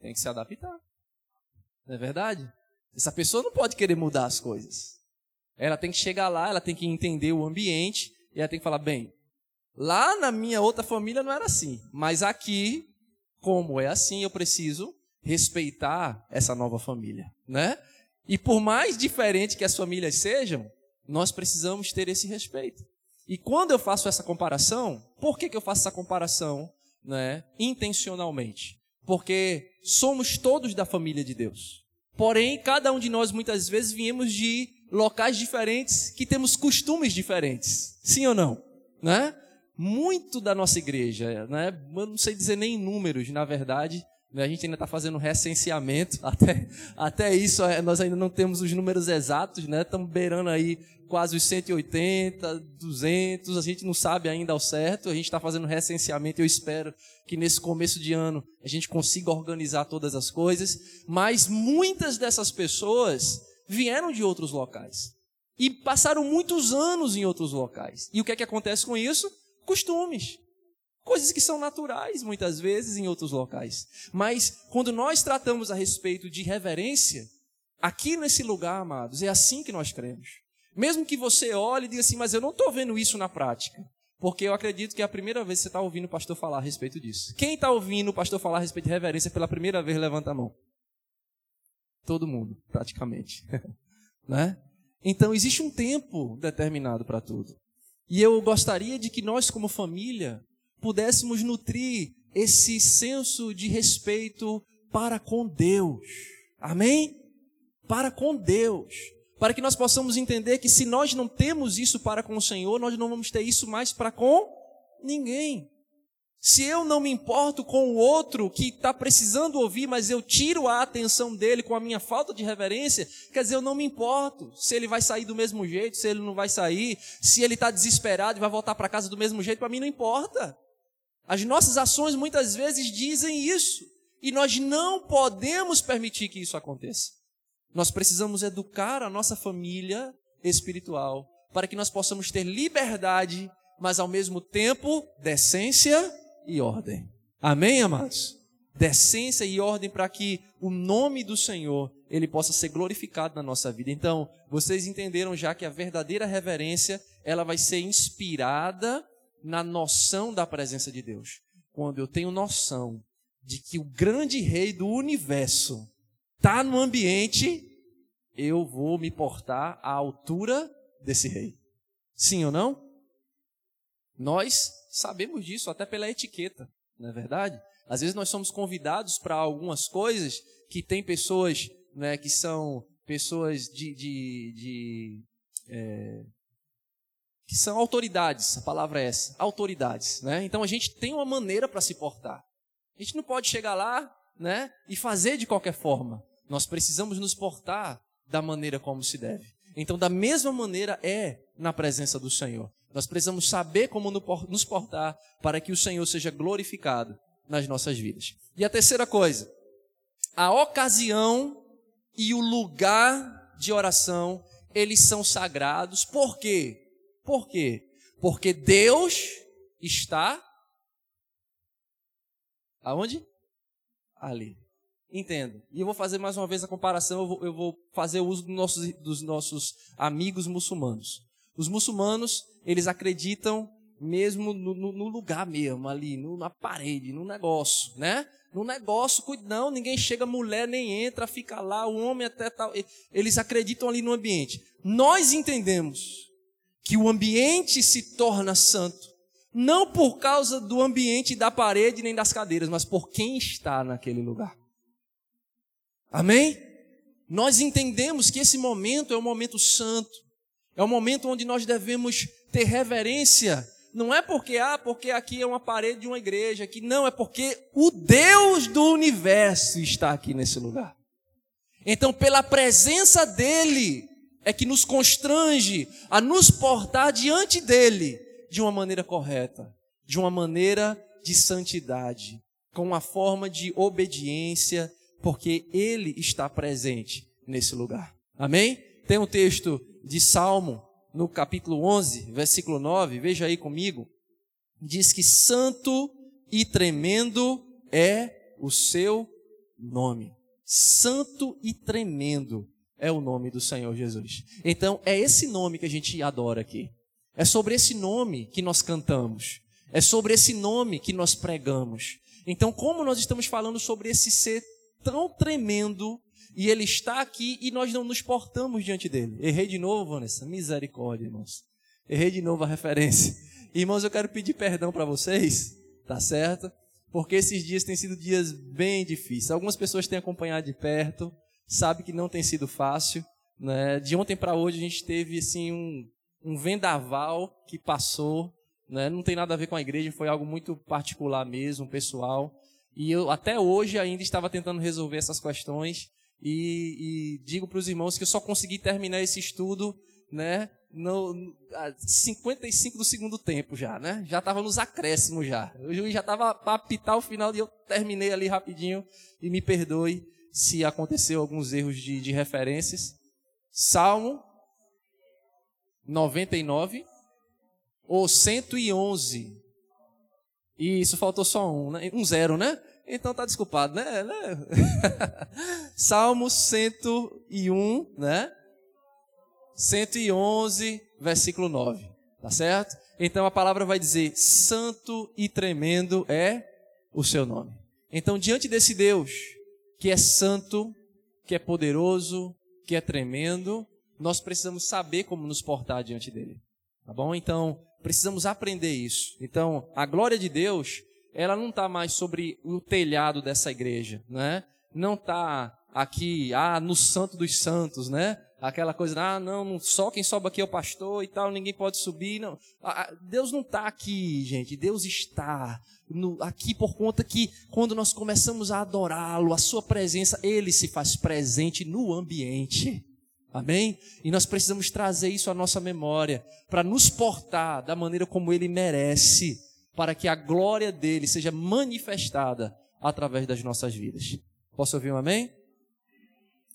Tem que se adaptar. Não é verdade? Essa pessoa não pode querer mudar as coisas. Ela tem que chegar lá, ela tem que entender o ambiente e ela tem que falar: bem, lá na minha outra família não era assim, mas aqui, como é assim, eu preciso respeitar essa nova família, né? E por mais diferente que as famílias sejam, nós precisamos ter esse respeito. E quando eu faço essa comparação, por que, que eu faço essa comparação né, intencionalmente? porque somos todos da família de Deus. Porém, cada um de nós muitas vezes viemos de locais diferentes, que temos costumes diferentes. Sim ou não? Né? Muito da nossa igreja, né? Eu não sei dizer nem números, na verdade? A gente ainda está fazendo recenseamento, até, até isso é, nós ainda não temos os números exatos, né? Estamos beirando aí quase os 180, 200, a gente não sabe ainda ao certo, a gente está fazendo recenseamento, eu espero que nesse começo de ano a gente consiga organizar todas as coisas, mas muitas dessas pessoas vieram de outros locais e passaram muitos anos em outros locais. E o que é que acontece com isso? Costumes. Coisas que são naturais muitas vezes em outros locais. Mas quando nós tratamos a respeito de reverência, aqui nesse lugar, amados, é assim que nós cremos. Mesmo que você olhe e diga assim, mas eu não estou vendo isso na prática. Porque eu acredito que é a primeira vez que você está ouvindo o pastor falar a respeito disso. Quem está ouvindo o pastor falar a respeito de reverência pela primeira vez, levanta a mão. Todo mundo, praticamente. né? Então, existe um tempo determinado para tudo. E eu gostaria de que nós, como família, pudéssemos nutrir esse senso de respeito para com Deus. Amém? Para com Deus para que nós possamos entender que se nós não temos isso para com o Senhor, nós não vamos ter isso mais para com ninguém. Se eu não me importo com o outro que está precisando ouvir, mas eu tiro a atenção dele com a minha falta de reverência, quer dizer, eu não me importo se ele vai sair do mesmo jeito, se ele não vai sair, se ele está desesperado e vai voltar para casa do mesmo jeito, para mim não importa. As nossas ações muitas vezes dizem isso, e nós não podemos permitir que isso aconteça. Nós precisamos educar a nossa família espiritual para que nós possamos ter liberdade, mas ao mesmo tempo decência e ordem. Amém, amados? Decência e ordem para que o nome do Senhor ele possa ser glorificado na nossa vida. Então, vocês entenderam já que a verdadeira reverência, ela vai ser inspirada na noção da presença de Deus. Quando eu tenho noção de que o grande rei do universo está no ambiente, eu vou me portar à altura desse rei. Sim ou não? Nós sabemos disso até pela etiqueta, não é verdade? Às vezes nós somos convidados para algumas coisas que tem pessoas né, que são pessoas de, de, de é, que são autoridades, a palavra é essa, autoridades, né? Então a gente tem uma maneira para se portar. A gente não pode chegar lá, né, e fazer de qualquer forma. Nós precisamos nos portar da maneira como se deve. Então, da mesma maneira é na presença do Senhor. Nós precisamos saber como nos portar para que o Senhor seja glorificado nas nossas vidas. E a terceira coisa, a ocasião e o lugar de oração, eles são sagrados. Por quê? Por quê? Porque Deus está aonde? Ali. Entendo. E eu vou fazer mais uma vez a comparação, eu vou, eu vou fazer uso dos nossos, dos nossos amigos muçulmanos. Os muçulmanos, eles acreditam mesmo no, no, no lugar mesmo, ali, no, na parede, no negócio, né? No negócio, não, ninguém chega, mulher nem entra, fica lá, o homem até tal. Eles acreditam ali no ambiente. Nós entendemos que o ambiente se torna santo, não por causa do ambiente da parede nem das cadeiras, mas por quem está naquele lugar. Amém? Nós entendemos que esse momento é um momento santo, é um momento onde nós devemos ter reverência. Não é porque, ah, porque aqui é uma parede de uma igreja, que não, é porque o Deus do universo está aqui nesse lugar. Então, pela presença dele, é que nos constrange a nos portar diante dele de uma maneira correta, de uma maneira de santidade, com uma forma de obediência, porque ele está presente nesse lugar. Amém? Tem um texto de Salmo no capítulo 11, versículo 9, veja aí comigo. Diz que santo e tremendo é o seu nome. Santo e tremendo é o nome do Senhor Jesus. Então, é esse nome que a gente adora aqui. É sobre esse nome que nós cantamos. É sobre esse nome que nós pregamos. Então, como nós estamos falando sobre esse ser tão tremendo, e ele está aqui e nós não nos portamos diante dele. Errei de novo, Vanessa? Misericórdia, irmãos. Errei de novo a referência. Irmãos, eu quero pedir perdão para vocês, tá certo? Porque esses dias têm sido dias bem difíceis. Algumas pessoas têm acompanhado de perto, sabe que não tem sido fácil. Né? De ontem para hoje a gente teve assim um, um vendaval que passou. Né? Não tem nada a ver com a igreja, foi algo muito particular mesmo, pessoal. E eu até hoje ainda estava tentando resolver essas questões. E, e digo para os irmãos que eu só consegui terminar esse estudo né, no, no 55 do segundo tempo já, né? Já estava nos acréscimos já. Já estava para apitar o final e eu terminei ali rapidinho. E me perdoe se aconteceu alguns erros de, de referências. Salmo 99 ou 111. E isso faltou só um, né? um zero, né? Então tá desculpado, né? né? Salmo 101, né? 111, versículo 9. Tá certo? Então a palavra vai dizer: Santo e tremendo é o seu nome. Então, diante desse Deus, que é santo, que é poderoso, que é tremendo, nós precisamos saber como nos portar diante dele. Tá bom? Então, precisamos aprender isso. Então, a glória de Deus, ela não está mais sobre o telhado dessa igreja, né? Não está aqui, ah, no santo dos santos, né? Aquela coisa, ah, não, só quem sobe aqui é o pastor e tal, ninguém pode subir. Não. Deus não está aqui, gente. Deus está no, aqui por conta que quando nós começamos a adorá-lo, a sua presença, ele se faz presente no ambiente. Amém? E nós precisamos trazer isso à nossa memória para nos portar da maneira como ele merece, para que a glória dele seja manifestada através das nossas vidas. Posso ouvir um amém?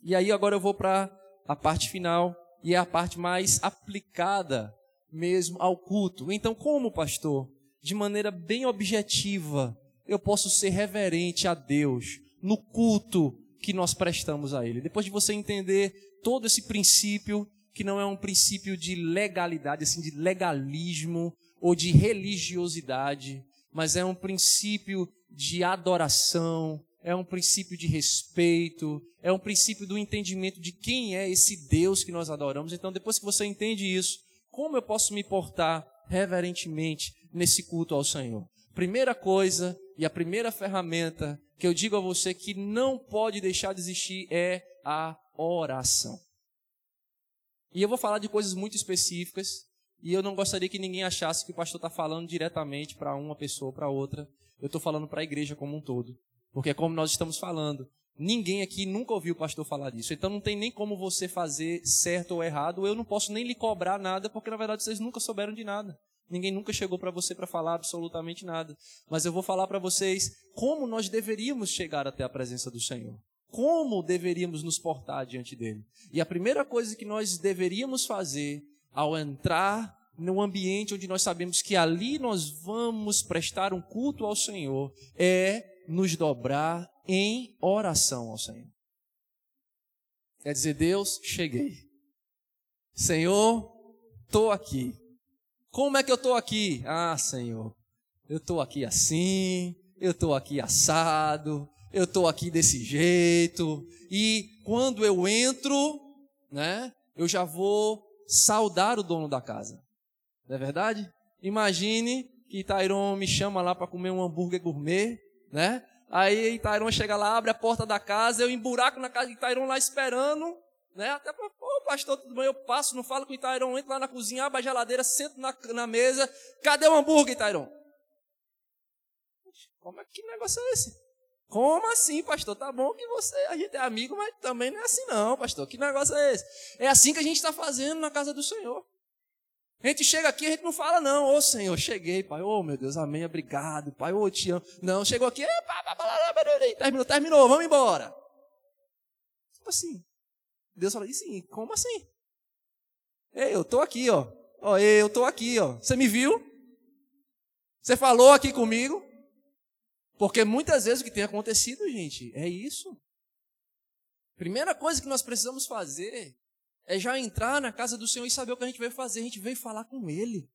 E aí agora eu vou para a parte final e é a parte mais aplicada mesmo ao culto. Então, como pastor, de maneira bem objetiva, eu posso ser reverente a Deus no culto que nós prestamos a Ele. Depois de você entender todo esse princípio, que não é um princípio de legalidade, assim, de legalismo ou de religiosidade, mas é um princípio de adoração, é um princípio de respeito, é um princípio do entendimento de quem é esse Deus que nós adoramos. Então, depois que você entende isso, como eu posso me portar reverentemente nesse culto ao Senhor. Primeira coisa, E a primeira ferramenta que eu digo a você que não pode deixar de existir é a oração. E eu vou falar de coisas muito específicas, e eu não gostaria que ninguém achasse que o pastor está falando diretamente para uma pessoa ou para outra. Eu estou falando para a igreja como um todo. Porque é como nós estamos falando. Ninguém aqui nunca ouviu o pastor falar disso. Então não tem nem como você fazer certo ou errado. Eu não posso nem lhe cobrar nada, porque na verdade vocês nunca souberam de nada. Ninguém nunca chegou para você para falar absolutamente nada. Mas eu vou falar para vocês como nós deveríamos chegar até a presença do Senhor. Como deveríamos nos portar diante dele. E a primeira coisa que nós deveríamos fazer ao entrar no ambiente onde nós sabemos que ali nós vamos prestar um culto ao Senhor é nos dobrar em oração ao Senhor. Quer dizer, Deus, cheguei. Senhor, estou aqui. Como é que eu estou aqui? Ah, Senhor, eu estou aqui assim, eu estou aqui assado, eu estou aqui desse jeito. E quando eu entro, né, eu já vou saudar o dono da casa. Não é verdade? Imagine que Tairon me chama lá para comer um hambúrguer gourmet, né? Aí Itairon chega lá, abre a porta da casa, eu emburaco na casa de Itairon lá esperando, né? Até para, pô, pastor, tudo bem, eu passo, não falo com o Itairon, entro lá na cozinha, abro a geladeira, sento na, na mesa, cadê o hambúrguer, Itairon? Como é que negócio é esse? Como assim, pastor? Tá bom que você, a gente é amigo, mas também não é assim não, pastor. Que negócio é esse? É assim que a gente está fazendo na casa do Senhor. A gente chega aqui, a gente não fala, não, ô Senhor, cheguei, Pai, ô meu Deus, amém, obrigado, Pai, ô te amo. Não, chegou aqui, terminou, terminou, vamos embora. Tipo assim, Deus fala, sim, como assim? Ei, eu tô aqui, ó. Ó, eu tô aqui, ó. Você me viu? Você falou aqui comigo? Porque muitas vezes o que tem acontecido, gente, é isso. Primeira coisa que nós precisamos fazer é já entrar na casa do Senhor e saber o que a gente veio fazer. A gente veio falar com Ele.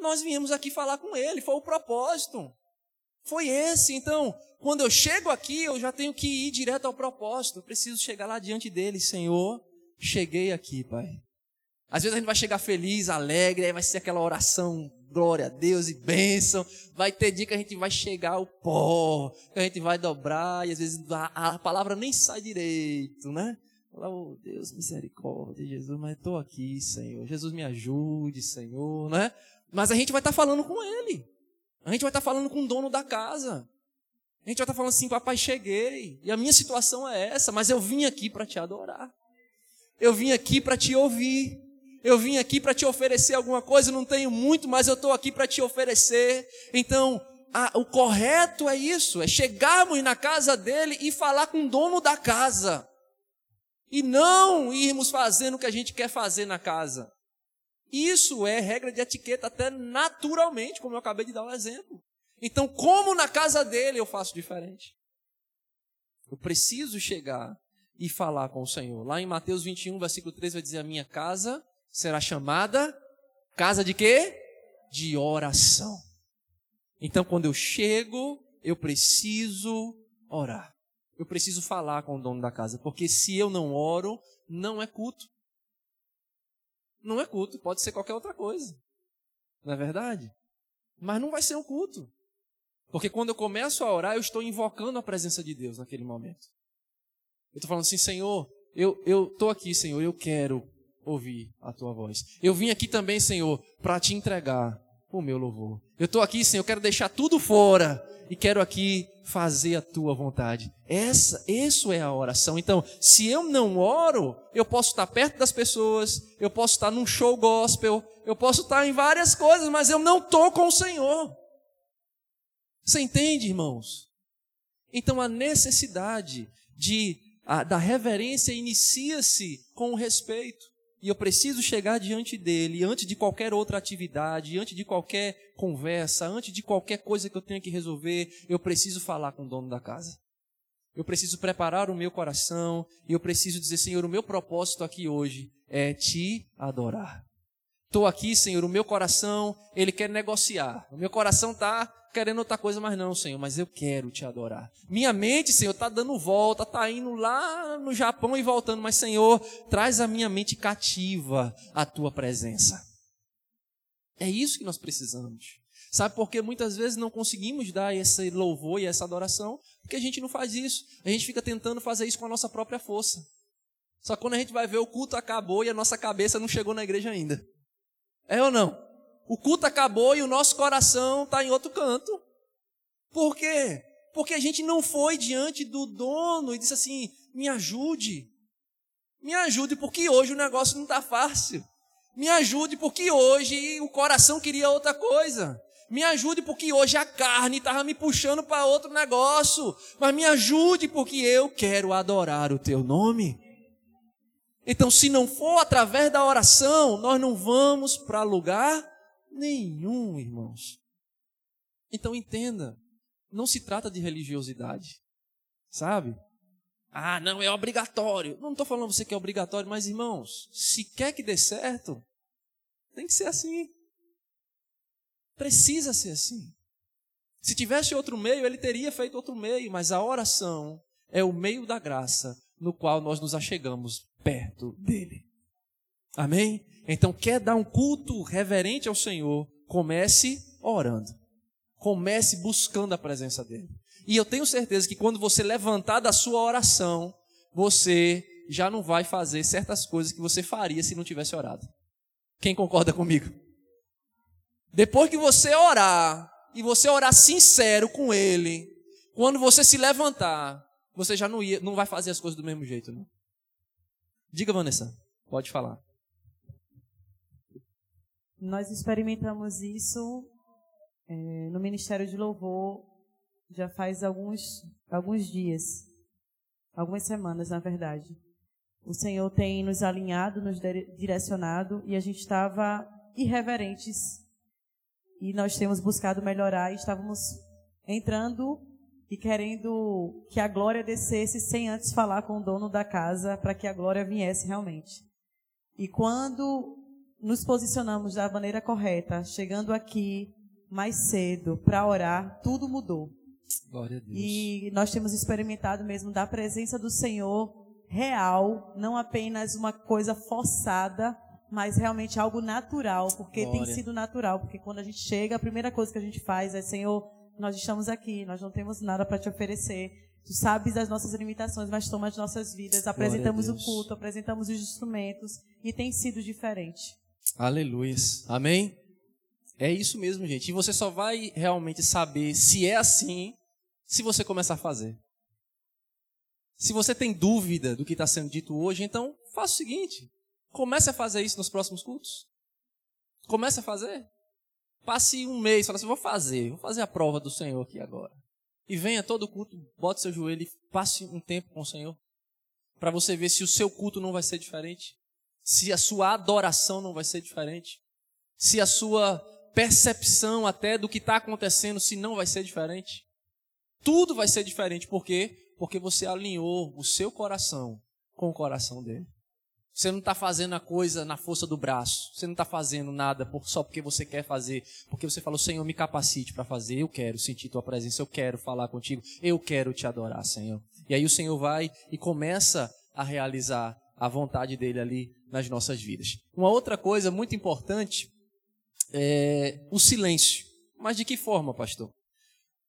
Nós viemos aqui falar com Ele, foi o propósito. Foi esse. Então, quando eu chego aqui, eu já tenho que ir direto ao propósito. Eu preciso chegar lá diante dele, Senhor. Cheguei aqui, Pai. Às vezes a gente vai chegar feliz, alegre, aí vai ser aquela oração, glória a Deus e bênção. Vai ter dia que a gente vai chegar ao pó, que a gente vai dobrar, e às vezes a, a palavra nem sai direito, né? Falar, oh Deus, misericórdia, Jesus, mas estou aqui, Senhor. Jesus me ajude, Senhor, né? Mas a gente vai estar tá falando com Ele. A gente vai estar tá falando com o dono da casa. A gente vai estar tá falando assim, papai, cheguei. E a minha situação é essa, mas eu vim aqui para te adorar. Eu vim aqui para te ouvir. Eu vim aqui para te oferecer alguma coisa, não tenho muito, mas eu estou aqui para te oferecer. Então, a, o correto é isso, é chegarmos na casa dele e falar com o dono da casa e não irmos fazendo o que a gente quer fazer na casa. Isso é regra de etiqueta até naturalmente, como eu acabei de dar um exemplo. Então, como na casa dele eu faço diferente? Eu preciso chegar e falar com o Senhor. Lá em Mateus 21, versículo 3 vai dizer: "A minha casa será chamada casa de quê? De oração". Então, quando eu chego, eu preciso orar. Eu preciso falar com o dono da casa, porque se eu não oro, não é culto. Não é culto, pode ser qualquer outra coisa. Não é verdade? Mas não vai ser um culto. Porque quando eu começo a orar, eu estou invocando a presença de Deus naquele momento. Eu estou falando assim, Senhor, eu estou aqui, Senhor, eu quero ouvir a tua voz. Eu vim aqui também, Senhor, para te entregar o meu louvor. Eu estou aqui, Senhor, eu quero deixar tudo fora e quero aqui fazer a tua vontade. Essa, isso é a oração. Então, se eu não oro, eu posso estar perto das pessoas, eu posso estar num show gospel, eu posso estar em várias coisas, mas eu não estou com o Senhor. Você entende, irmãos? Então, a necessidade de, a, da reverência inicia-se com o respeito e eu preciso chegar diante dele, antes de qualquer outra atividade, antes de qualquer conversa, antes de qualquer coisa que eu tenha que resolver, eu preciso falar com o dono da casa. Eu preciso preparar o meu coração e eu preciso dizer, Senhor, o meu propósito aqui hoje é te adorar. Estou aqui, Senhor, o meu coração, ele quer negociar. O meu coração está querendo outra coisa, mas não, Senhor, mas eu quero te adorar. Minha mente, Senhor, está dando volta, está indo lá no Japão e voltando, mas, Senhor, traz a minha mente cativa à tua presença. É isso que nós precisamos. Sabe por que muitas vezes não conseguimos dar esse louvor e essa adoração? Porque a gente não faz isso. A gente fica tentando fazer isso com a nossa própria força. Só que quando a gente vai ver o culto acabou e a nossa cabeça não chegou na igreja ainda. É ou não? O culto acabou e o nosso coração está em outro canto. Por quê? Porque a gente não foi diante do dono e disse assim: me ajude. Me ajude, porque hoje o negócio não está fácil. Me ajude, porque hoje o coração queria outra coisa. Me ajude, porque hoje a carne estava me puxando para outro negócio. Mas me ajude, porque eu quero adorar o teu nome. Então, se não for através da oração, nós não vamos para lugar nenhum, irmãos. Então, entenda: não se trata de religiosidade, sabe? Ah, não, é obrigatório. Não estou falando você que é obrigatório, mas irmãos, se quer que dê certo, tem que ser assim. Precisa ser assim. Se tivesse outro meio, ele teria feito outro meio, mas a oração é o meio da graça no qual nós nos achegamos perto dele. Amém? Então, quer dar um culto reverente ao Senhor, comece orando. Comece buscando a presença dele. E eu tenho certeza que quando você levantar da sua oração, você já não vai fazer certas coisas que você faria se não tivesse orado. Quem concorda comigo? Depois que você orar, e você orar sincero com ele, quando você se levantar, você já não, ia, não vai fazer as coisas do mesmo jeito. Não? Diga, Vanessa, pode falar. Nós experimentamos isso é, no Ministério de Louvor já faz alguns, alguns dias, algumas semanas, na verdade. O Senhor tem nos alinhado, nos direcionado e a gente estava irreverentes e nós temos buscado melhorar e estávamos entrando e querendo que a glória descesse sem antes falar com o dono da casa para que a glória viesse realmente. E quando nos posicionamos da maneira correta, chegando aqui mais cedo para orar, tudo mudou. Glória a Deus. E nós temos experimentado mesmo da presença do Senhor real, não apenas uma coisa forçada, mas realmente algo natural, porque Glória. tem sido natural, porque quando a gente chega, a primeira coisa que a gente faz é, Senhor, nós estamos aqui, nós não temos nada para te oferecer. Tu sabes das nossas limitações, mas toma as nossas vidas. Apresentamos o culto, apresentamos os instrumentos e tem sido diferente. Aleluia. Amém? É isso mesmo, gente. E você só vai realmente saber se é assim se você começar a fazer. Se você tem dúvida do que está sendo dito hoje, então faça o seguinte: comece a fazer isso nos próximos cultos. Comece a fazer. Passe um mês, fala assim: vou fazer, vou fazer a prova do Senhor aqui agora. E venha todo culto, bote seu joelho e passe um tempo com o Senhor. Para você ver se o seu culto não vai ser diferente. Se a sua adoração não vai ser diferente. Se a sua percepção até do que está acontecendo, se não vai ser diferente. Tudo vai ser diferente, por quê? Porque você alinhou o seu coração com o coração dele. Você não está fazendo a coisa na força do braço. Você não está fazendo nada só porque você quer fazer. Porque você falou, Senhor, me capacite para fazer. Eu quero sentir tua presença. Eu quero falar contigo. Eu quero te adorar, Senhor. E aí o Senhor vai e começa a realizar a vontade dele ali nas nossas vidas. Uma outra coisa muito importante é, o silêncio. Mas de que forma, pastor?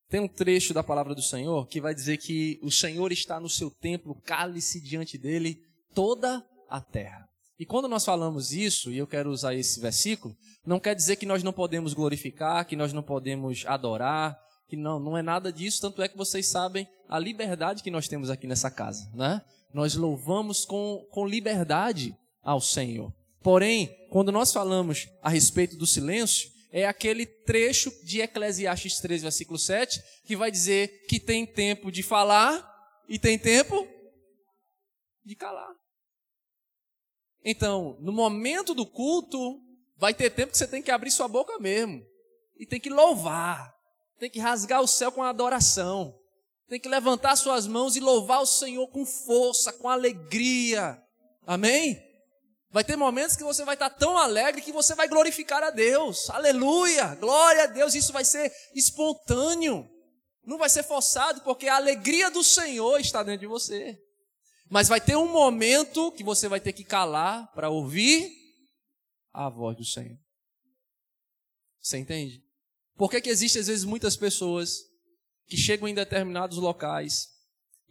Tem um trecho da palavra do Senhor que vai dizer que o Senhor está no seu templo, cale-se diante dele toda a terra. E quando nós falamos isso, e eu quero usar esse versículo, não quer dizer que nós não podemos glorificar, que nós não podemos adorar, que não, não é nada disso, tanto é que vocês sabem a liberdade que nós temos aqui nessa casa, né? Nós louvamos com, com liberdade ao Senhor. Porém, quando nós falamos a respeito do silêncio, é aquele trecho de Eclesiastes 3, versículo 7, que vai dizer que tem tempo de falar e tem tempo de calar. Então, no momento do culto, vai ter tempo que você tem que abrir sua boca mesmo. E tem que louvar. Tem que rasgar o céu com a adoração. Tem que levantar suas mãos e louvar o Senhor com força, com alegria. Amém? Vai ter momentos que você vai estar tão alegre que você vai glorificar a Deus. Aleluia! Glória a Deus! Isso vai ser espontâneo. Não vai ser forçado, porque a alegria do Senhor está dentro de você. Mas vai ter um momento que você vai ter que calar para ouvir a voz do Senhor. Você entende? Por que, que existe, às vezes, muitas pessoas que chegam em determinados locais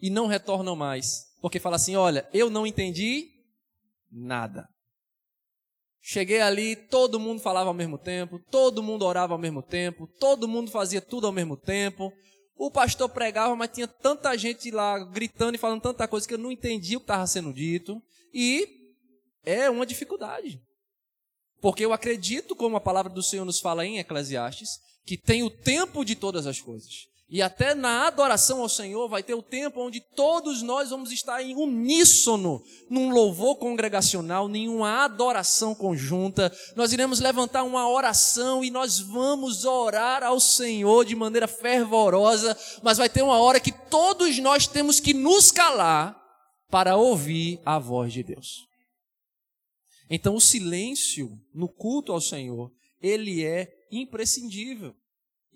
e não retornam mais? Porque fala assim: olha, eu não entendi nada. Cheguei ali, todo mundo falava ao mesmo tempo, todo mundo orava ao mesmo tempo, todo mundo fazia tudo ao mesmo tempo. O pastor pregava, mas tinha tanta gente lá gritando e falando tanta coisa que eu não entendia o que estava sendo dito. E é uma dificuldade. Porque eu acredito, como a palavra do Senhor nos fala em Eclesiastes, que tem o tempo de todas as coisas. E até na adoração ao Senhor vai ter o tempo onde todos nós vamos estar em uníssono, num louvor congregacional, nenhuma adoração conjunta. Nós iremos levantar uma oração e nós vamos orar ao Senhor de maneira fervorosa, mas vai ter uma hora que todos nós temos que nos calar para ouvir a voz de Deus. Então o silêncio no culto ao Senhor, ele é imprescindível.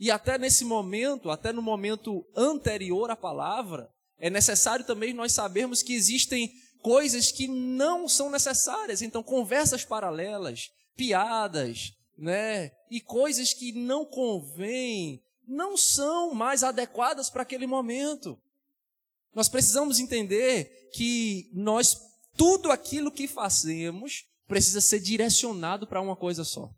E até nesse momento, até no momento anterior à palavra, é necessário também nós sabermos que existem coisas que não são necessárias. Então, conversas paralelas, piadas, né? E coisas que não convêm, não são mais adequadas para aquele momento. Nós precisamos entender que nós, tudo aquilo que fazemos, precisa ser direcionado para uma coisa só.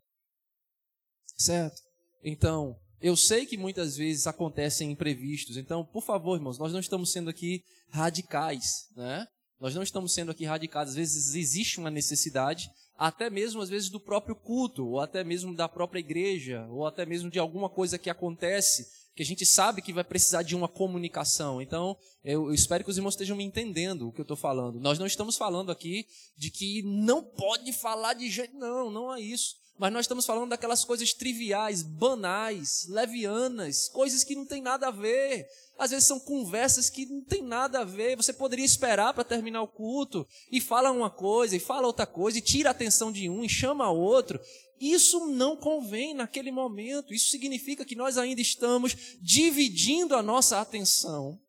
Certo? Então, eu sei que muitas vezes acontecem imprevistos, então, por favor, irmãos, nós não estamos sendo aqui radicais, né? Nós não estamos sendo aqui radicais. Às vezes existe uma necessidade, até mesmo às vezes do próprio culto, ou até mesmo da própria igreja, ou até mesmo de alguma coisa que acontece, que a gente sabe que vai precisar de uma comunicação. Então, eu, espero que os irmãos estejam me entendendo o que eu estou falando. Nós não estamos falando aqui de que não pode falar de jeito. Não, não é isso. Mas nós estamos falando daquelas coisas triviais, banais, levianas, coisas que não tem nada a ver. Às vezes são conversas que não tem nada a ver. Você poderia esperar para terminar o culto e fala uma coisa e fala outra coisa e tira a atenção de um e chama outro. Isso não convém naquele momento. Isso significa que nós ainda estamos dividindo a nossa atenção.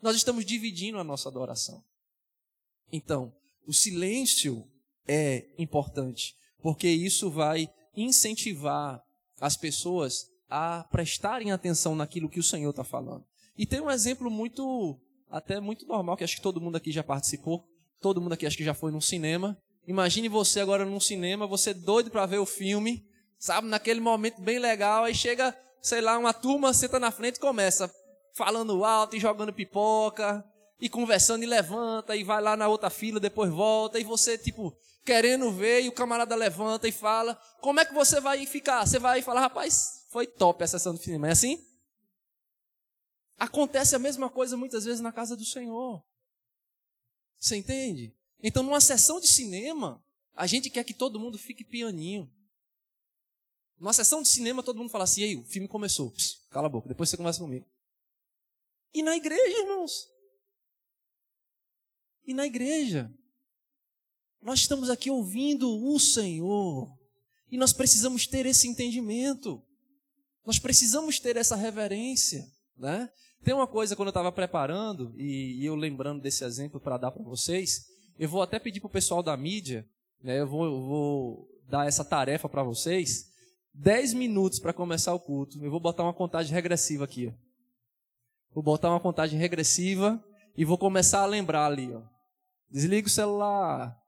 Nós estamos dividindo a nossa adoração. Então, o silêncio é importante porque isso vai incentivar as pessoas a prestarem atenção naquilo que o Senhor está falando. E tem um exemplo muito, até muito normal, que acho que todo mundo aqui já participou, todo mundo aqui acho que já foi num cinema. Imagine você agora num cinema, você doido para ver o filme, sabe, naquele momento bem legal, aí chega, sei lá, uma turma, senta na frente e começa falando alto e jogando pipoca, e conversando e levanta, e vai lá na outra fila, depois volta, e você, tipo, querendo ver, e o camarada levanta e fala: Como é que você vai ficar? Você vai falar, rapaz, foi top a sessão do cinema. É assim? Acontece a mesma coisa muitas vezes na casa do Senhor. Você entende? Então, numa sessão de cinema, a gente quer que todo mundo fique pianinho. Numa sessão de cinema, todo mundo fala assim: Ei, o filme começou. Pss, cala a boca, depois você conversa comigo. E na igreja, irmãos? E na igreja? Nós estamos aqui ouvindo o Senhor. E nós precisamos ter esse entendimento. Nós precisamos ter essa reverência. Né? Tem uma coisa, quando eu estava preparando, e, e, eu lembrando desse exemplo para dar para vocês, eu vou até pedir para o pessoal da mídia, né, eu, vou, eu vou dar essa tarefa para vocês. Dez minutos para começar o culto. Eu vou botar uma contagem regressiva aqui. Vou botar uma contagem regressiva e vou começar a lembrar ali. Ó. Desliga o celular,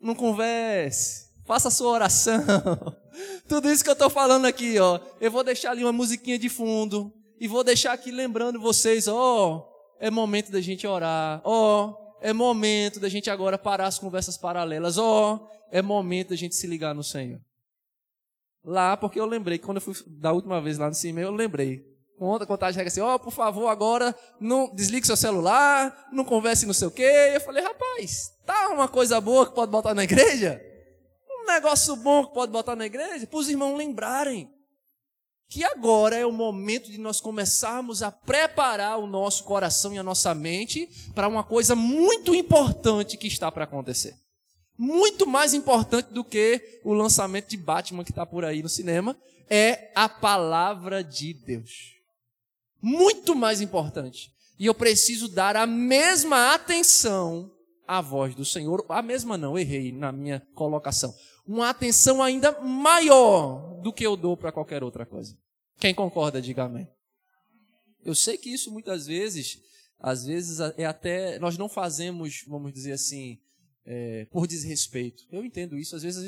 não converse, faça a sua oração. Tudo isso que eu estou falando aqui, ó, eu vou deixar ali uma musiquinha de fundo e vou deixar aqui lembrando vocês, ó, é momento da gente orar, ó, é momento da gente agora parar as conversas paralelas, ó, é momento da gente se ligar no Senhor. Lá, porque eu lembrei, quando eu fui da última vez lá no cima, eu lembrei. Conta, contagem regra assim, ó, oh, por favor, agora não desligue seu celular, não converse não sei o quê. Eu falei, rapaz, tá uma coisa boa que pode botar na igreja? Um negócio bom que pode botar na igreja? Para os irmãos lembrarem que agora é o momento de nós começarmos a preparar o nosso coração e a nossa mente para uma coisa muito importante que está para acontecer. Muito mais importante do que o lançamento de Batman que está por aí no cinema, é a palavra de Deus muito mais importante. E eu preciso dar a mesma atenção à voz do Senhor. A mesma não, errei na minha colocação. Uma atenção ainda maior do que eu dou para qualquer outra coisa. Quem concorda, diga amém. Eu sei que isso muitas vezes, às vezes é até nós não fazemos, vamos dizer assim, é, por desrespeito. Eu entendo isso. Às vezes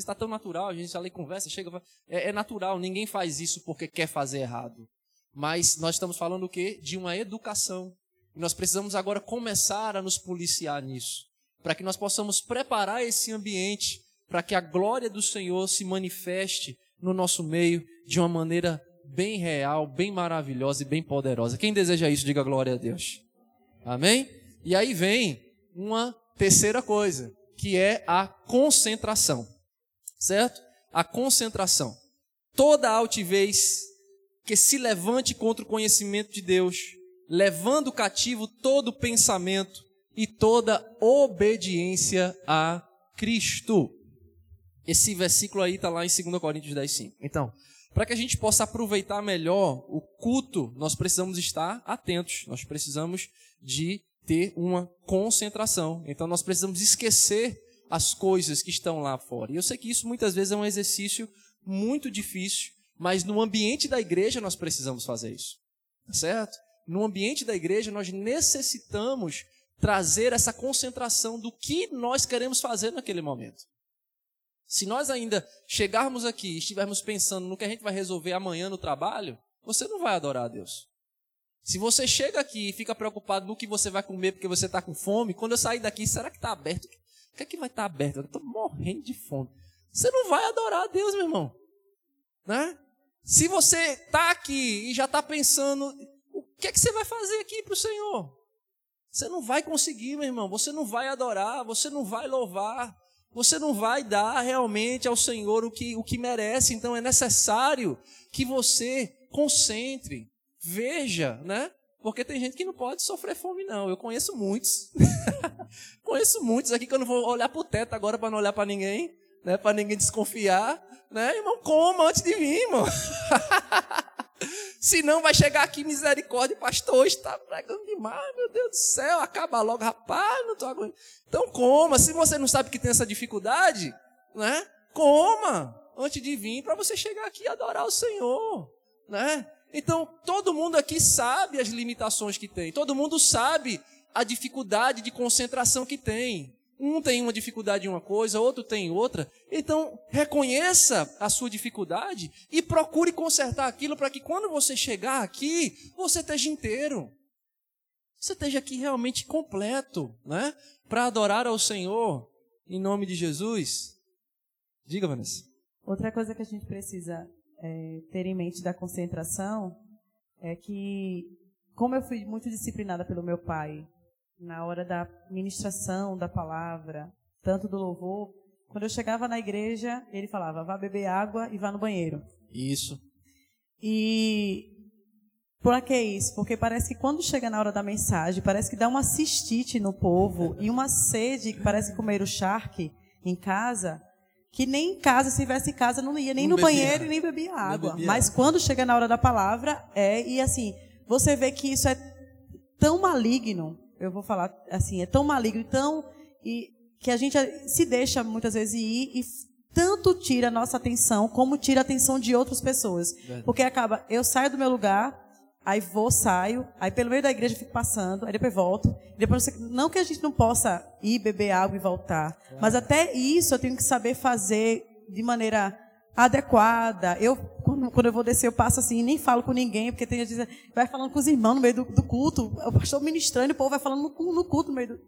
Mas nós estamos falando o quê? De uma educação. E nós precisamos agora começar a nos policiar nisso, para que nós possamos preparar esse ambiente para que a glória do Senhor se manifeste no nosso meio de uma maneira bem real, bem maravilhosa e bem poderosa. Quem deseja isso, diga glória a Deus. Amém? E aí vem uma terceira coisa, que é a concentração. Certo? A concentração. Toda altivez que se levante contra o conhecimento de Deus, levando cativo todo pensamento e toda obediência a Cristo. Esse versículo aí está lá em 2 Coríntios 10, 5. Então, para que a gente possa aproveitar melhor o culto, nós precisamos estar atentos, nós precisamos de ter uma concentração. Então, nós precisamos esquecer as coisas que estão lá fora. E eu sei que isso muitas vezes é um exercício muito difícil, mas no ambiente da igreja nós precisamos fazer isso. Tá certo? No ambiente da igreja nós necessitamos trazer essa concentração do que nós queremos fazer naquele momento. Se nós ainda chegarmos aqui e estivermos pensando no que a gente vai resolver amanhã no trabalho, você não vai adorar a Deus. Se você chega aqui e fica preocupado no que você vai comer porque você está com fome, quando eu sair daqui, será que está aberto? O que é que vai estar tá aberto? Eu estou morrendo de fome. Você não vai adorar a Deus, meu irmão. Né? Se você está aqui e já está pensando, o que é que você vai fazer aqui para o Senhor? Você não vai conseguir, meu irmão. Você não vai adorar, você não vai louvar você não vai dar realmente ao Senhor o que, o que merece. Então é necessário que você concentre, veja, né? Porque tem gente que não pode sofrer fome, não. Eu conheço muitos. conheço muitos aqui que eu não vou olhar para o teto agora para não olhar para ninguém, né? Para ninguém desconfiar, né? Irmão, coma antes de vir, irmão. Senão vai chegar aqui misericórdia, pastor, está pregando demais, meu Deus do céu, acaba logo, rapaz, não estou aguentando. Então coma, se você não sabe que tem essa dificuldade, né? Coma antes de vir para você chegar aqui e adorar o Senhor, né? Então, todo mundo aqui sabe as limitações que tem. Todo mundo sabe a dificuldade de concentração que tem. Um tem uma dificuldade em uma coisa, outro tem outra. Então, reconheça a sua dificuldade e procure consertar aquilo para que quando você chegar aqui, você esteja inteiro. Você esteja aqui realmente completo, né? Para adorar ao Senhor em nome de Jesus. Diga, Vanessa. Outra coisa que a gente precisa é, ter em mente da concentração é que, como eu fui muito disciplinada pelo meu pai na hora da ministração da palavra, tanto do louvor, quando eu chegava na igreja, ele falava: vá beber água e vá no banheiro. Isso. E por que isso? Porque parece que quando chega na hora da mensagem, parece que dá uma cistite no povo e uma sede que parece comer o charque em casa, que nem em casa, se estivesse em casa, não ia nem não no banheiro e nem bebia água. Bebia Mas quando chega na hora da palavra, é, e assim, você vê que isso é tão maligno eu vou falar assim, é tão maligno, tão e que a gente se deixa muitas vezes ir e tanto tira a nossa atenção como tira a atenção de outras pessoas. Verdade. Porque acaba, eu saio do meu lugar, aí vou, saio, aí pelo meio da igreja fico passando, aí depois volto. Depois não que a gente não possa ir beber água e voltar, mas até isso eu tenho que saber fazer de maneira adequada. Eu, quando, quando, eu vou descer, eu passo assim, nem falo com ninguém, porque tem gente vai falando com os irmãos no meio do, do culto, o pastor ministrando, o povo vai falando no, no culto no meio do,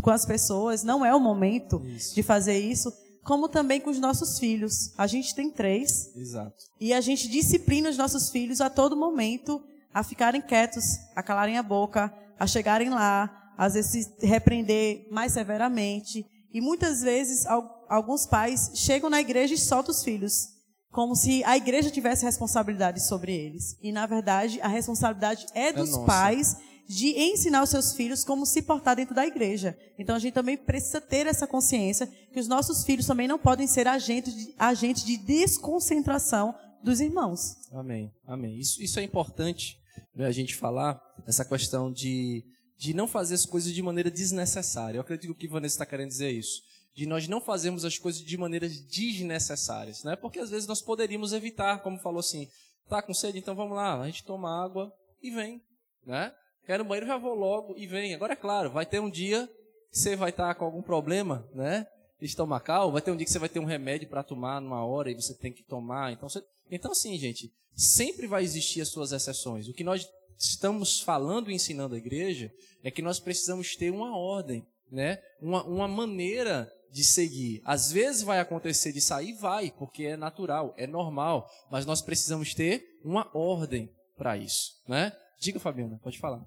com as pessoas. Não é o momento isso. de fazer isso. Como também com os nossos filhos. A gente tem três. Exato. E a gente disciplina os nossos filhos a todo momento a ficarem quietos, a calarem a boca, a chegarem lá, às vezes se repreender mais severamente. E muitas vezes alguns pais chegam na igreja e soltam os filhos, como se a igreja tivesse responsabilidade sobre eles. E na verdade, a responsabilidade é dos é pais de ensinar os seus filhos como se portar dentro da igreja. Então a gente também precisa ter essa consciência que os nossos filhos também não podem ser agentes de, agentes de desconcentração dos irmãos. Amém, amém. Isso, isso é importante né, a gente falar, essa questão de de não fazer as coisas de maneira desnecessária. Eu acredito que o Vanessa está querendo dizer isso. De nós não fazermos as coisas de maneiras desnecessárias, né? Porque às vezes nós poderíamos evitar, como falou assim, Tá com sede? Então vamos lá, a gente toma água e vem, né? Quero no banheiro, já vou logo e vem. Agora é claro, vai ter um dia que você vai estar com algum problema, né? Estomacal, vai ter um dia que você vai ter um remédio para tomar numa hora e você tem que tomar. Então, você... então assim, gente, sempre vai existir as suas exceções. O que nós estamos falando e ensinando a igreja é que nós precisamos ter uma ordem, né? Uma, uma maneira de seguir. Às vezes vai acontecer de sair, vai, porque é natural, é normal, mas nós precisamos ter uma ordem para isso, né? Diga, Fabiana, pode falar.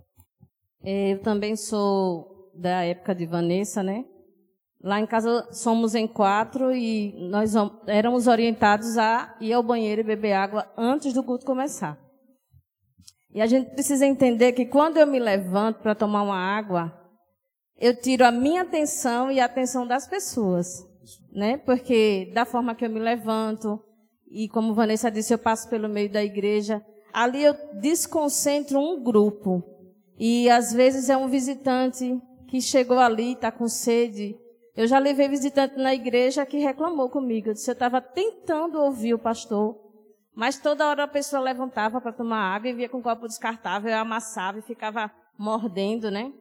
É, eu também sou da época de Vanessa, né? Lá em casa somos em quatro e nós éramos orientados a ir ao banheiro e beber água antes do culto começar. E a gente precisa entender que quando eu me levanto para tomar uma água, eu tiro a minha atenção e a atenção das pessoas, né? Porque da forma que eu me levanto e como Vanessa disse, eu passo pelo meio da igreja, ali eu desconcentro um grupo. E às vezes é um visitante que chegou ali, está com sede. Eu já levei visitante na igreja que reclamou comigo. Eu disse, eu estava tentando ouvir o pastor, mas toda hora a pessoa levantava para tomar água e via com um copo descartável, eu amassava e ficava mordendo, né?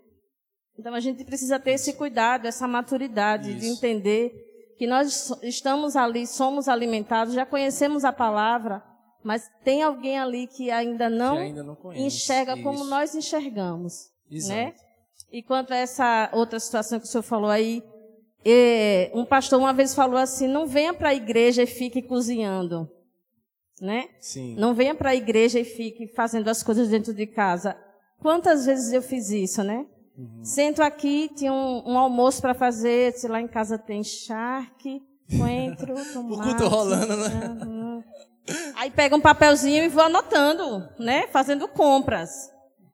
Então a gente precisa ter esse cuidado, essa maturidade Isso. de entender que nós estamos ali, somos alimentados, já conhecemos a palavra, mas tem alguém ali que ainda não, que ainda não enxerga Isso. como nós enxergamos, Exato. né? E quanto a essa outra situação que o senhor falou aí, é, um pastor uma vez falou assim: não venha para a igreja e fique cozinhando, né? Sim. Não venha para a igreja e fique fazendo as coisas dentro de casa. Quantas vezes eu fiz isso, né? Uhum. Sento aqui, tinha um, um almoço para fazer, se lá em casa tem charque, coentro, tomate. o culto rolando, né? Uhum. Aí pega um papelzinho e vou anotando, né? Fazendo compras.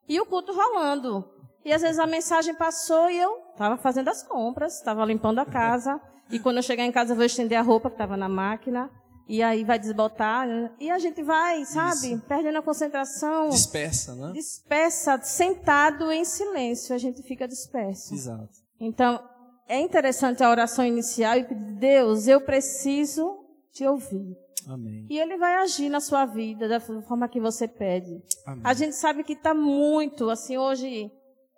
E o culto rolando. E às vezes a mensagem passou e eu estava fazendo as compras, estava limpando a casa. E quando eu chegar em casa eu vou estender a roupa que estava na máquina. E aí vai desbotar. E a gente vai, sabe, Isso. perdendo a concentração. Dispersa, né? Dispersa, sentado em silêncio, a gente fica disperso. Exato. Então, é interessante a oração inicial e pedir, Deus, eu preciso te ouvir. Amém. E ele vai agir na sua vida da forma que você pede. Amém. A gente sabe que está muito, assim, hoje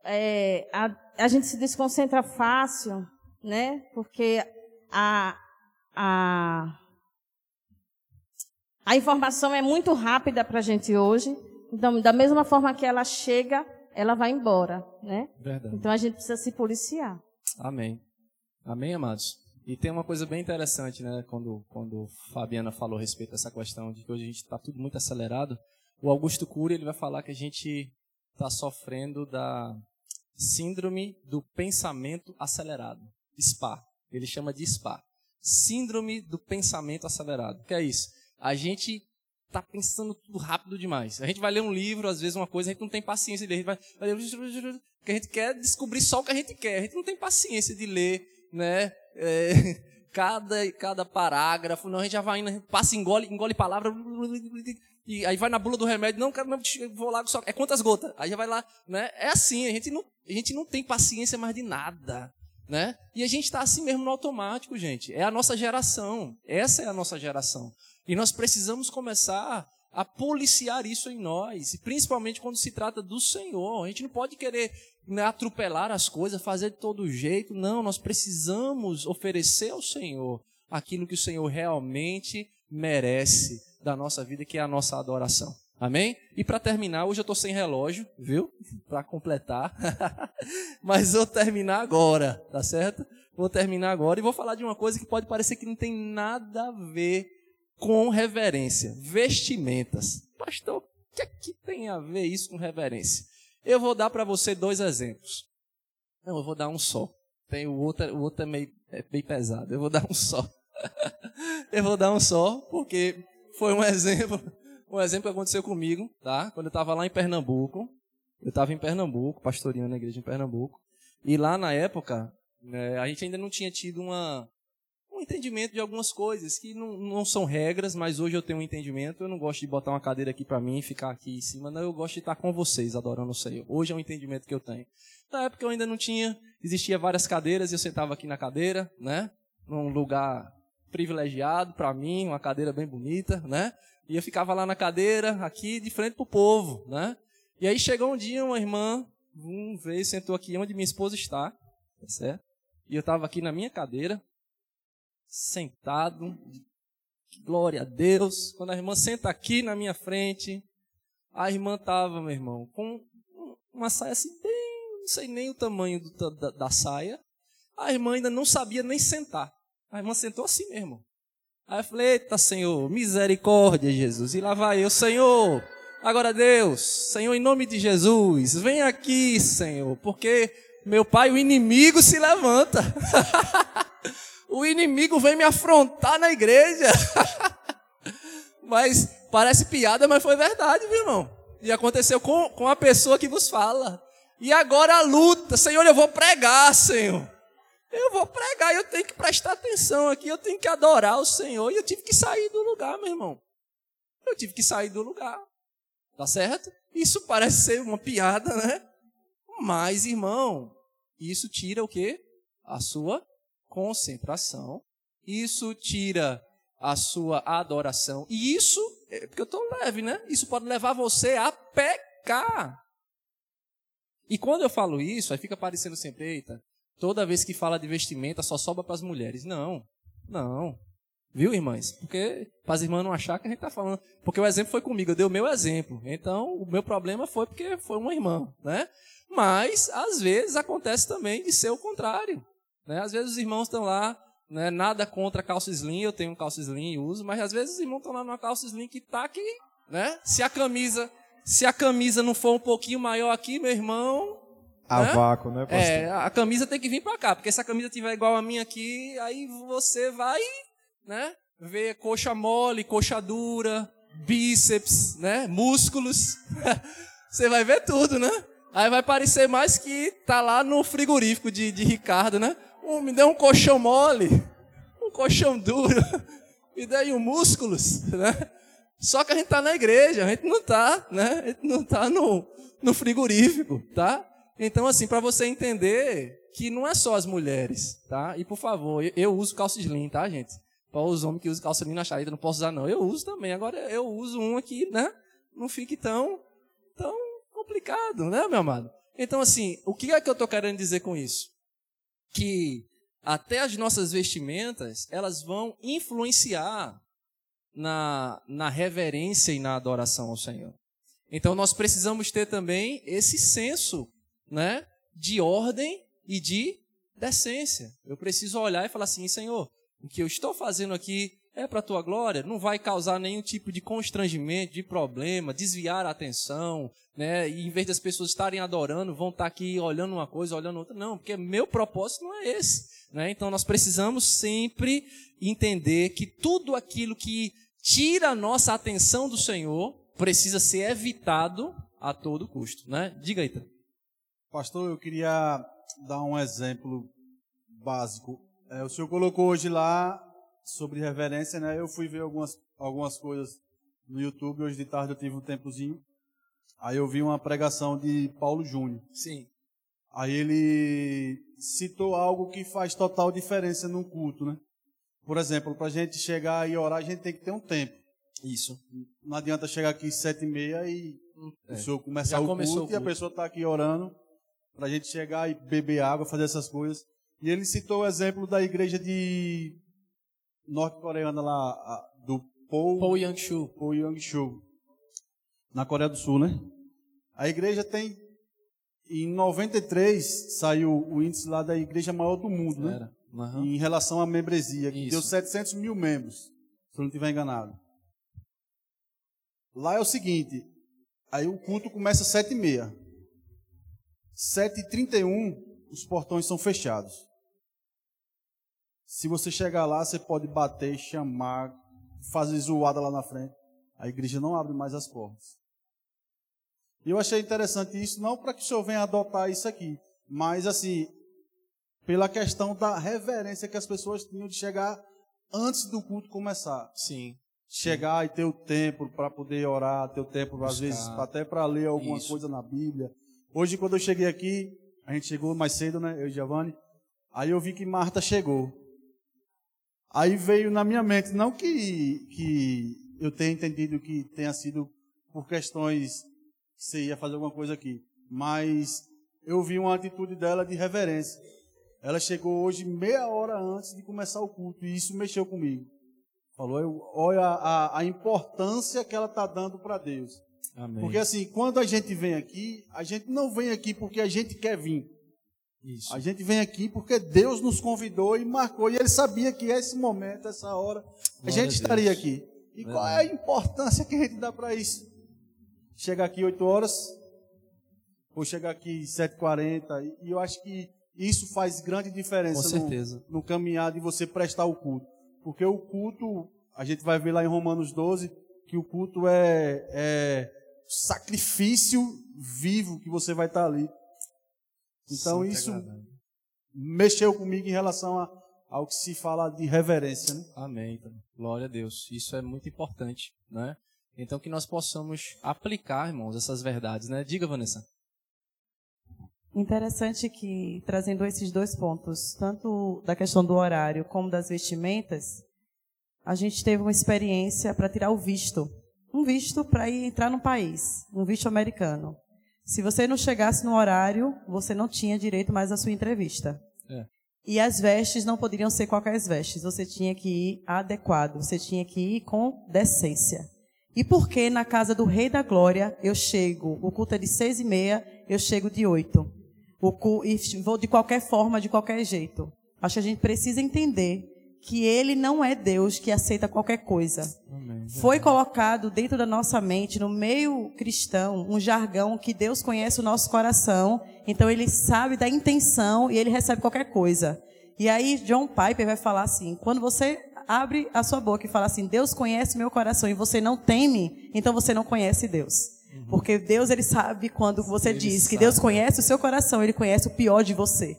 é, a, a gente se desconcentra fácil, né? Porque a, a a informação é muito rápida para a gente hoje. Então, da mesma forma que ela chega, ela vai embora, né? Verdade. Então a gente precisa se policiar. Amém. Amém, amados. E tem uma coisa bem interessante, né? Quando, quando Fabiana falou a respeito dessa questão de que hoje a gente está tudo muito acelerado, o Augusto Cury ele vai falar que a gente está sofrendo da síndrome do pensamento acelerado, SPA. Ele chama de SPA. Síndrome do pensamento acelerado. O que é isso? A gente está pensando tudo rápido demais. A gente vai ler um livro, às vezes uma coisa, a gente não tem paciência de ler. A gente vai, ler, que a gente quer descobrir só o que a gente quer. A gente não tem paciência de ler, né? É, cada, cada parágrafo. Não, a gente já vai indo, passa, engole, engole palavra. E aí vai na bula do remédio. Não, cara, não, vou lá só. É quantas gotas? Aí já vai lá, né? É assim, a gente não, a gente não tem paciência mais de nada. Né? E a gente está assim mesmo no automático, gente. É a nossa geração. Essa é a nossa geração. E nós precisamos começar a policiar isso em nós, e principalmente quando se trata do Senhor. A gente não pode querer né, atropelar as coisas, fazer de todo jeito. Não, nós precisamos oferecer ao Senhor aquilo que o Senhor realmente merece da nossa vida, que é a nossa adoração. Amém? E para terminar, hoje eu estou sem relógio, viu? Para completar. Mas vou terminar agora, tá certo? Vou terminar agora e vou falar de uma coisa que pode parecer que não tem nada a ver com reverência. Vestimentas. Pastor, o que, é que tem a ver isso com reverência? Eu vou dar para você dois exemplos. Não, eu vou dar um só. Tem o outro, o outro é meio, é meio pesado. Eu vou dar um só. eu vou dar um só, porque foi um exemplo, um exemplo que aconteceu comigo, tá? Quando eu estava lá em Pernambuco. Eu estava em Pernambuco, pastoreando na igreja em Pernambuco. E lá na época, né, a gente ainda não tinha tido uma, um entendimento de algumas coisas que não, não são regras, mas hoje eu tenho um entendimento. Eu não gosto de botar uma cadeira aqui para mim e ficar aqui em cima, não. Eu gosto de estar com vocês adorando o Senhor. Hoje é um entendimento que eu tenho. Na época eu ainda não tinha, existia várias cadeiras e eu sentava aqui na cadeira, né? Num lugar privilegiado para mim, uma cadeira bem bonita, né? E eu ficava lá na cadeira, aqui, de frente pro povo, né? E aí chegou um dia uma irmã, um veio, sentou aqui onde minha esposa está, tá certo? E eu estava aqui na minha cadeira, sentado, glória a Deus. Quando a irmã senta aqui na minha frente, a irmã estava, meu irmão, com uma saia assim, bem, não sei nem o tamanho do, da, da saia. A irmã ainda não sabia nem sentar. A irmã sentou assim mesmo. Aí eu falei, eita Senhor, misericórdia, Jesus. E lá vai eu, Senhor, agora Deus, Senhor, em nome de Jesus, vem aqui, Senhor, porque meu pai, o inimigo se levanta. o inimigo vem me afrontar na igreja. mas parece piada, mas foi verdade, meu irmão. E aconteceu com, com a pessoa que vos fala. E agora a luta, Senhor, eu vou pregar, Senhor. Eu vou pregar, eu tenho que prestar atenção aqui, eu tenho que adorar o Senhor. E eu tive que sair do lugar, meu irmão. Eu tive que sair do lugar. Tá certo? Isso parece ser uma piada, né? Mas, irmão, isso tira o quê? A sua concentração. Isso tira a sua adoração. E isso, é porque eu estou leve, né? Isso pode levar você a pecar. E quando eu falo isso, aí fica parecendo sempre, eita, toda vez que fala de vestimenta só sobra para as mulheres. Não, não. Viu, irmãs? Porque para as irmãs não achar que a gente está falando. Porque o exemplo foi comigo, eu dei o meu exemplo. Então, o meu problema foi porque foi uma irmã, né? Mas, às vezes, acontece também de ser o contrário. Né? Às vezes os irmãos estão lá, né? nada contra calça slim, eu tenho um calça slim e uso, mas às vezes os irmãos estão lá numa calça slim que está aqui. Né? Se a camisa se a camisa não for um pouquinho maior aqui, meu irmão, a né? vácuo, né, pastor? É, a camisa tem que vir para cá, porque se a camisa tiver igual a minha aqui, aí você vai, né, ver coxa mole, coxa dura, bíceps, né, músculos. você vai ver tudo, né? Aí vai parecer mais que tá lá no frigorífico de, de Ricardo, né? Um, me deu um colchão mole, um colchão duro, me deu um músculos, né? Só que a gente tá na igreja, a gente não tá, né? A gente não tá no, no frigorífico, tá? Então, assim, para você entender que não é só as mulheres, tá? E por favor, eu, eu uso calça slim, tá, gente? Para os homens que usam calça slim na charita, não posso usar, não. Eu uso também. Agora eu uso um aqui, né? Não fique tão, tão complicado, né, meu amado? Então, assim, o que é que eu estou querendo dizer com isso? Que até as nossas vestimentas, elas vão influenciar na, na reverência e na adoração ao Senhor. Então, nós precisamos ter também esse senso né, de ordem e de decência. Eu preciso olhar e falar assim, Senhor, o que eu estou fazendo aqui é para a tua glória, não vai causar nenhum tipo de constrangimento, de problema, desviar a atenção, né? E em vez das pessoas estarem adorando, vão estar aqui olhando uma coisa, olhando outra. Não, porque meu propósito não é esse, né? Então nós precisamos sempre entender que tudo aquilo que tira a nossa atenção do Senhor precisa ser evitado a todo custo, né? Diga aí, Pastor, eu queria dar um exemplo básico. É, o senhor colocou hoje lá sobre reverência, né? Eu fui ver algumas, algumas coisas no YouTube. Hoje de tarde eu tive um tempozinho. Aí eu vi uma pregação de Paulo Júnior. Sim. Aí ele citou algo que faz total diferença no culto, né? Por exemplo, para a gente chegar e orar, a gente tem que ter um tempo. Isso. Não adianta chegar aqui sete e meia e é. o senhor começar o culto, o culto, e a pessoa está aqui orando para a gente chegar e beber água, fazer essas coisas. E ele citou o exemplo da igreja de norte-coreana lá, do Paul, Paul Yang-shu. Paul na Coreia do Sul, né? A igreja tem, em 93, saiu o índice lá da igreja maior do mundo, né? Uhum. Em relação à membresia, que Isso. deu 700 mil membros, se eu não estiver enganado. Lá é o seguinte, aí o culto começa às sete e meia. 7h31, os portões são fechados. Se você chegar lá, você pode bater, chamar, fazer zoada lá na frente. A igreja não abre mais as portas. E eu achei interessante isso, não para que o senhor venha adotar isso aqui, mas assim, pela questão da reverência que as pessoas tinham de chegar antes do culto começar. Sim. Chegar Sim. e ter o tempo para poder orar, ter o tempo, Buscar. às vezes, até para ler alguma isso. coisa na Bíblia. Hoje, quando eu cheguei aqui, a gente chegou mais cedo, né? Eu e Giovanni. Aí eu vi que Marta chegou. Aí veio na minha mente, não que, que eu tenha entendido que tenha sido por questões que você ia fazer alguma coisa aqui, mas eu vi uma atitude dela de reverência. Ela chegou hoje meia hora antes de começar o culto e isso mexeu comigo. Falou, olha a, a importância que ela está dando para Deus. Amém. Porque assim, quando a gente vem aqui, a gente não vem aqui porque a gente quer vir. Isso. A gente vem aqui porque Deus nos convidou e marcou. E Ele sabia que esse momento, essa hora, a Glória gente a estaria aqui. E Verdade. qual é a importância que a gente dá para isso? Chegar aqui 8 horas, ou chegar aqui 7h40. E eu acho que isso faz grande diferença no, no caminhar de você prestar o culto. Porque o culto, a gente vai ver lá em Romanos 12, que o culto é, é sacrifício vivo que você vai estar ali. Então Sim, isso agradável. mexeu comigo em relação a, ao que se fala de reverência. Né? Amém. então. Glória a Deus. Isso é muito importante, né? Então que nós possamos aplicar, irmãos, essas verdades, né? Diga, Vanessa. Interessante que, trazendo esses dois pontos, tanto da questão do horário como das vestimentas, a gente teve uma experiência para tirar o visto. Um visto para ir entrar no país, um visto americano. Se você não chegasse no horário, você não tinha direito mais à sua entrevista. É. E as vestes não poderiam ser qualquer vestes, você tinha que ir adequado, você tinha que ir com decência. E por que na casa do Rei da Glória eu chego, o culto é de seis e meia, eu chego de oito? O cu- e vou de qualquer forma, de qualquer jeito. Acho que a gente precisa entender que ele não é Deus que aceita qualquer coisa. Amém. Foi colocado dentro da nossa mente, no meio cristão, um jargão que Deus conhece o nosso coração, então ele sabe da intenção e ele recebe qualquer coisa. E aí John Piper vai falar assim: quando você abre a sua boca e fala assim, Deus conhece meu coração e você não teme, então você não conhece Deus. Porque Deus ele sabe quando você Ele diz que sabe. Deus conhece o seu coração, ele conhece o pior de você.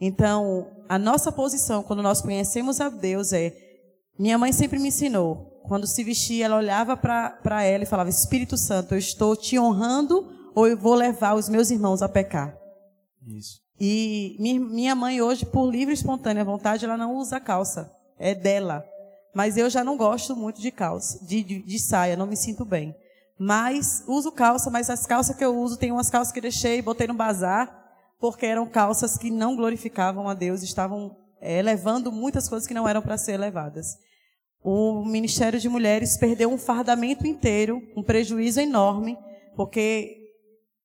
Então, a nossa posição quando nós conhecemos a Deus é minha mãe sempre me ensinou. Quando se vestia, ela olhava para ela e falava: Espírito Santo, eu estou te honrando ou eu vou levar os meus irmãos a pecar? Isso. E mi- minha mãe hoje, por livre e espontânea vontade, ela não usa calça. É dela. Mas eu já não gosto muito de calça, de, de, de saia, não me sinto bem. Mas uso calça, mas as calças que eu uso, tem umas calças que deixei e botei no bazar, porque eram calças que não glorificavam a Deus, estavam eh, levando muitas coisas que não eram para ser levadas. O Ministério de Mulheres perdeu um fardamento inteiro, um prejuízo enorme, porque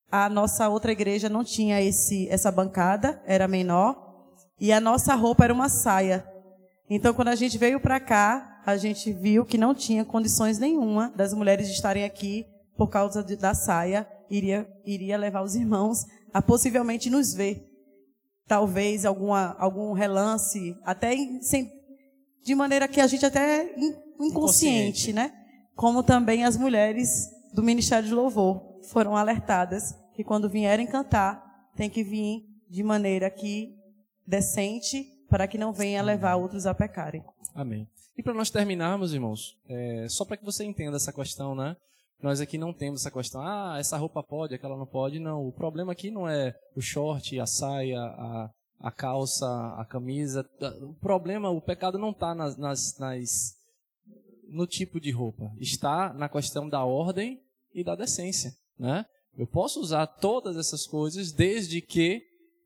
a nossa outra igreja não tinha esse, essa bancada, era menor, e a nossa roupa era uma saia. Então, quando a gente veio para cá, a gente viu que não tinha condições nenhuma das mulheres estarem aqui por causa de- da saia, iria, iria levar os irmãos a possivelmente nos ver. Talvez alguma, algum relance, até em- sem, de maneira que a gente até in- inconsciente, Inconsciente. né? Como também as mulheres do Ministério de Louvor foram alertadas que quando vierem cantar, tem que vir de maneira que decente, para que não venha levar outros a pecarem. Amém. E para nós terminarmos, irmãos, é, só para que você entenda essa questão, né? Nós aqui não temos essa questão, ah, essa roupa pode, aquela não pode. Não, o problema aqui não é o short, a saia, a, a calça, a camisa. O problema, o pecado não está nas, nas, nas- no tipo de roupa. Está na questão da ordem e da decência, né? Eu posso usar todas essas coisas desde que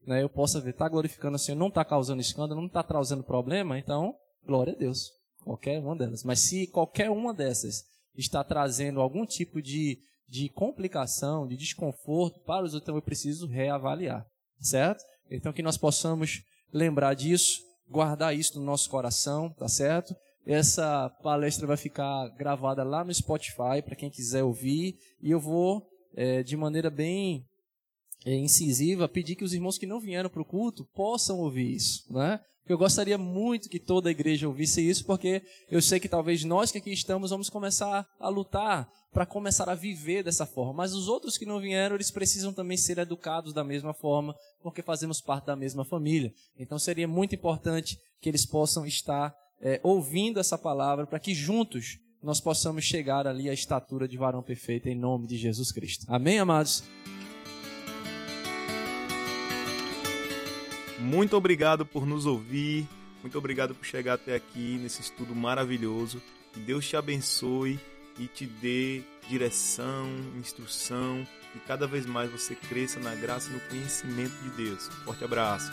né, eu possa ver, está glorificando o Senhor, não está causando escândalo, não está trazendo problema, então, glória a Deus. Qualquer uma delas. Mas se qualquer uma dessas está trazendo algum tipo de, de complicação, de desconforto para os outros, então eu preciso reavaliar. Certo? Então que nós possamos lembrar disso, guardar isso no nosso coração, tá certo? Essa palestra vai ficar gravada lá no Spotify para quem quiser ouvir e eu vou eh, de maneira bem é, incisiva, pedir que os irmãos que não vieram para o culto possam ouvir isso, né? Eu gostaria muito que toda a igreja ouvisse isso, porque eu sei que talvez nós que aqui estamos vamos começar a lutar para começar a viver dessa forma. Mas os outros que não vieram, eles precisam também ser educados da mesma forma, porque fazemos parte da mesma família. Então seria muito importante que eles possam estar é, ouvindo essa palavra, para que juntos nós possamos chegar ali à estatura de varão perfeito em nome de Jesus Cristo. Amém, amados? Muito obrigado por nos ouvir. Muito obrigado por chegar até aqui nesse estudo maravilhoso. Que Deus te abençoe e te dê direção, instrução e cada vez mais você cresça na graça e no conhecimento de Deus. Forte abraço.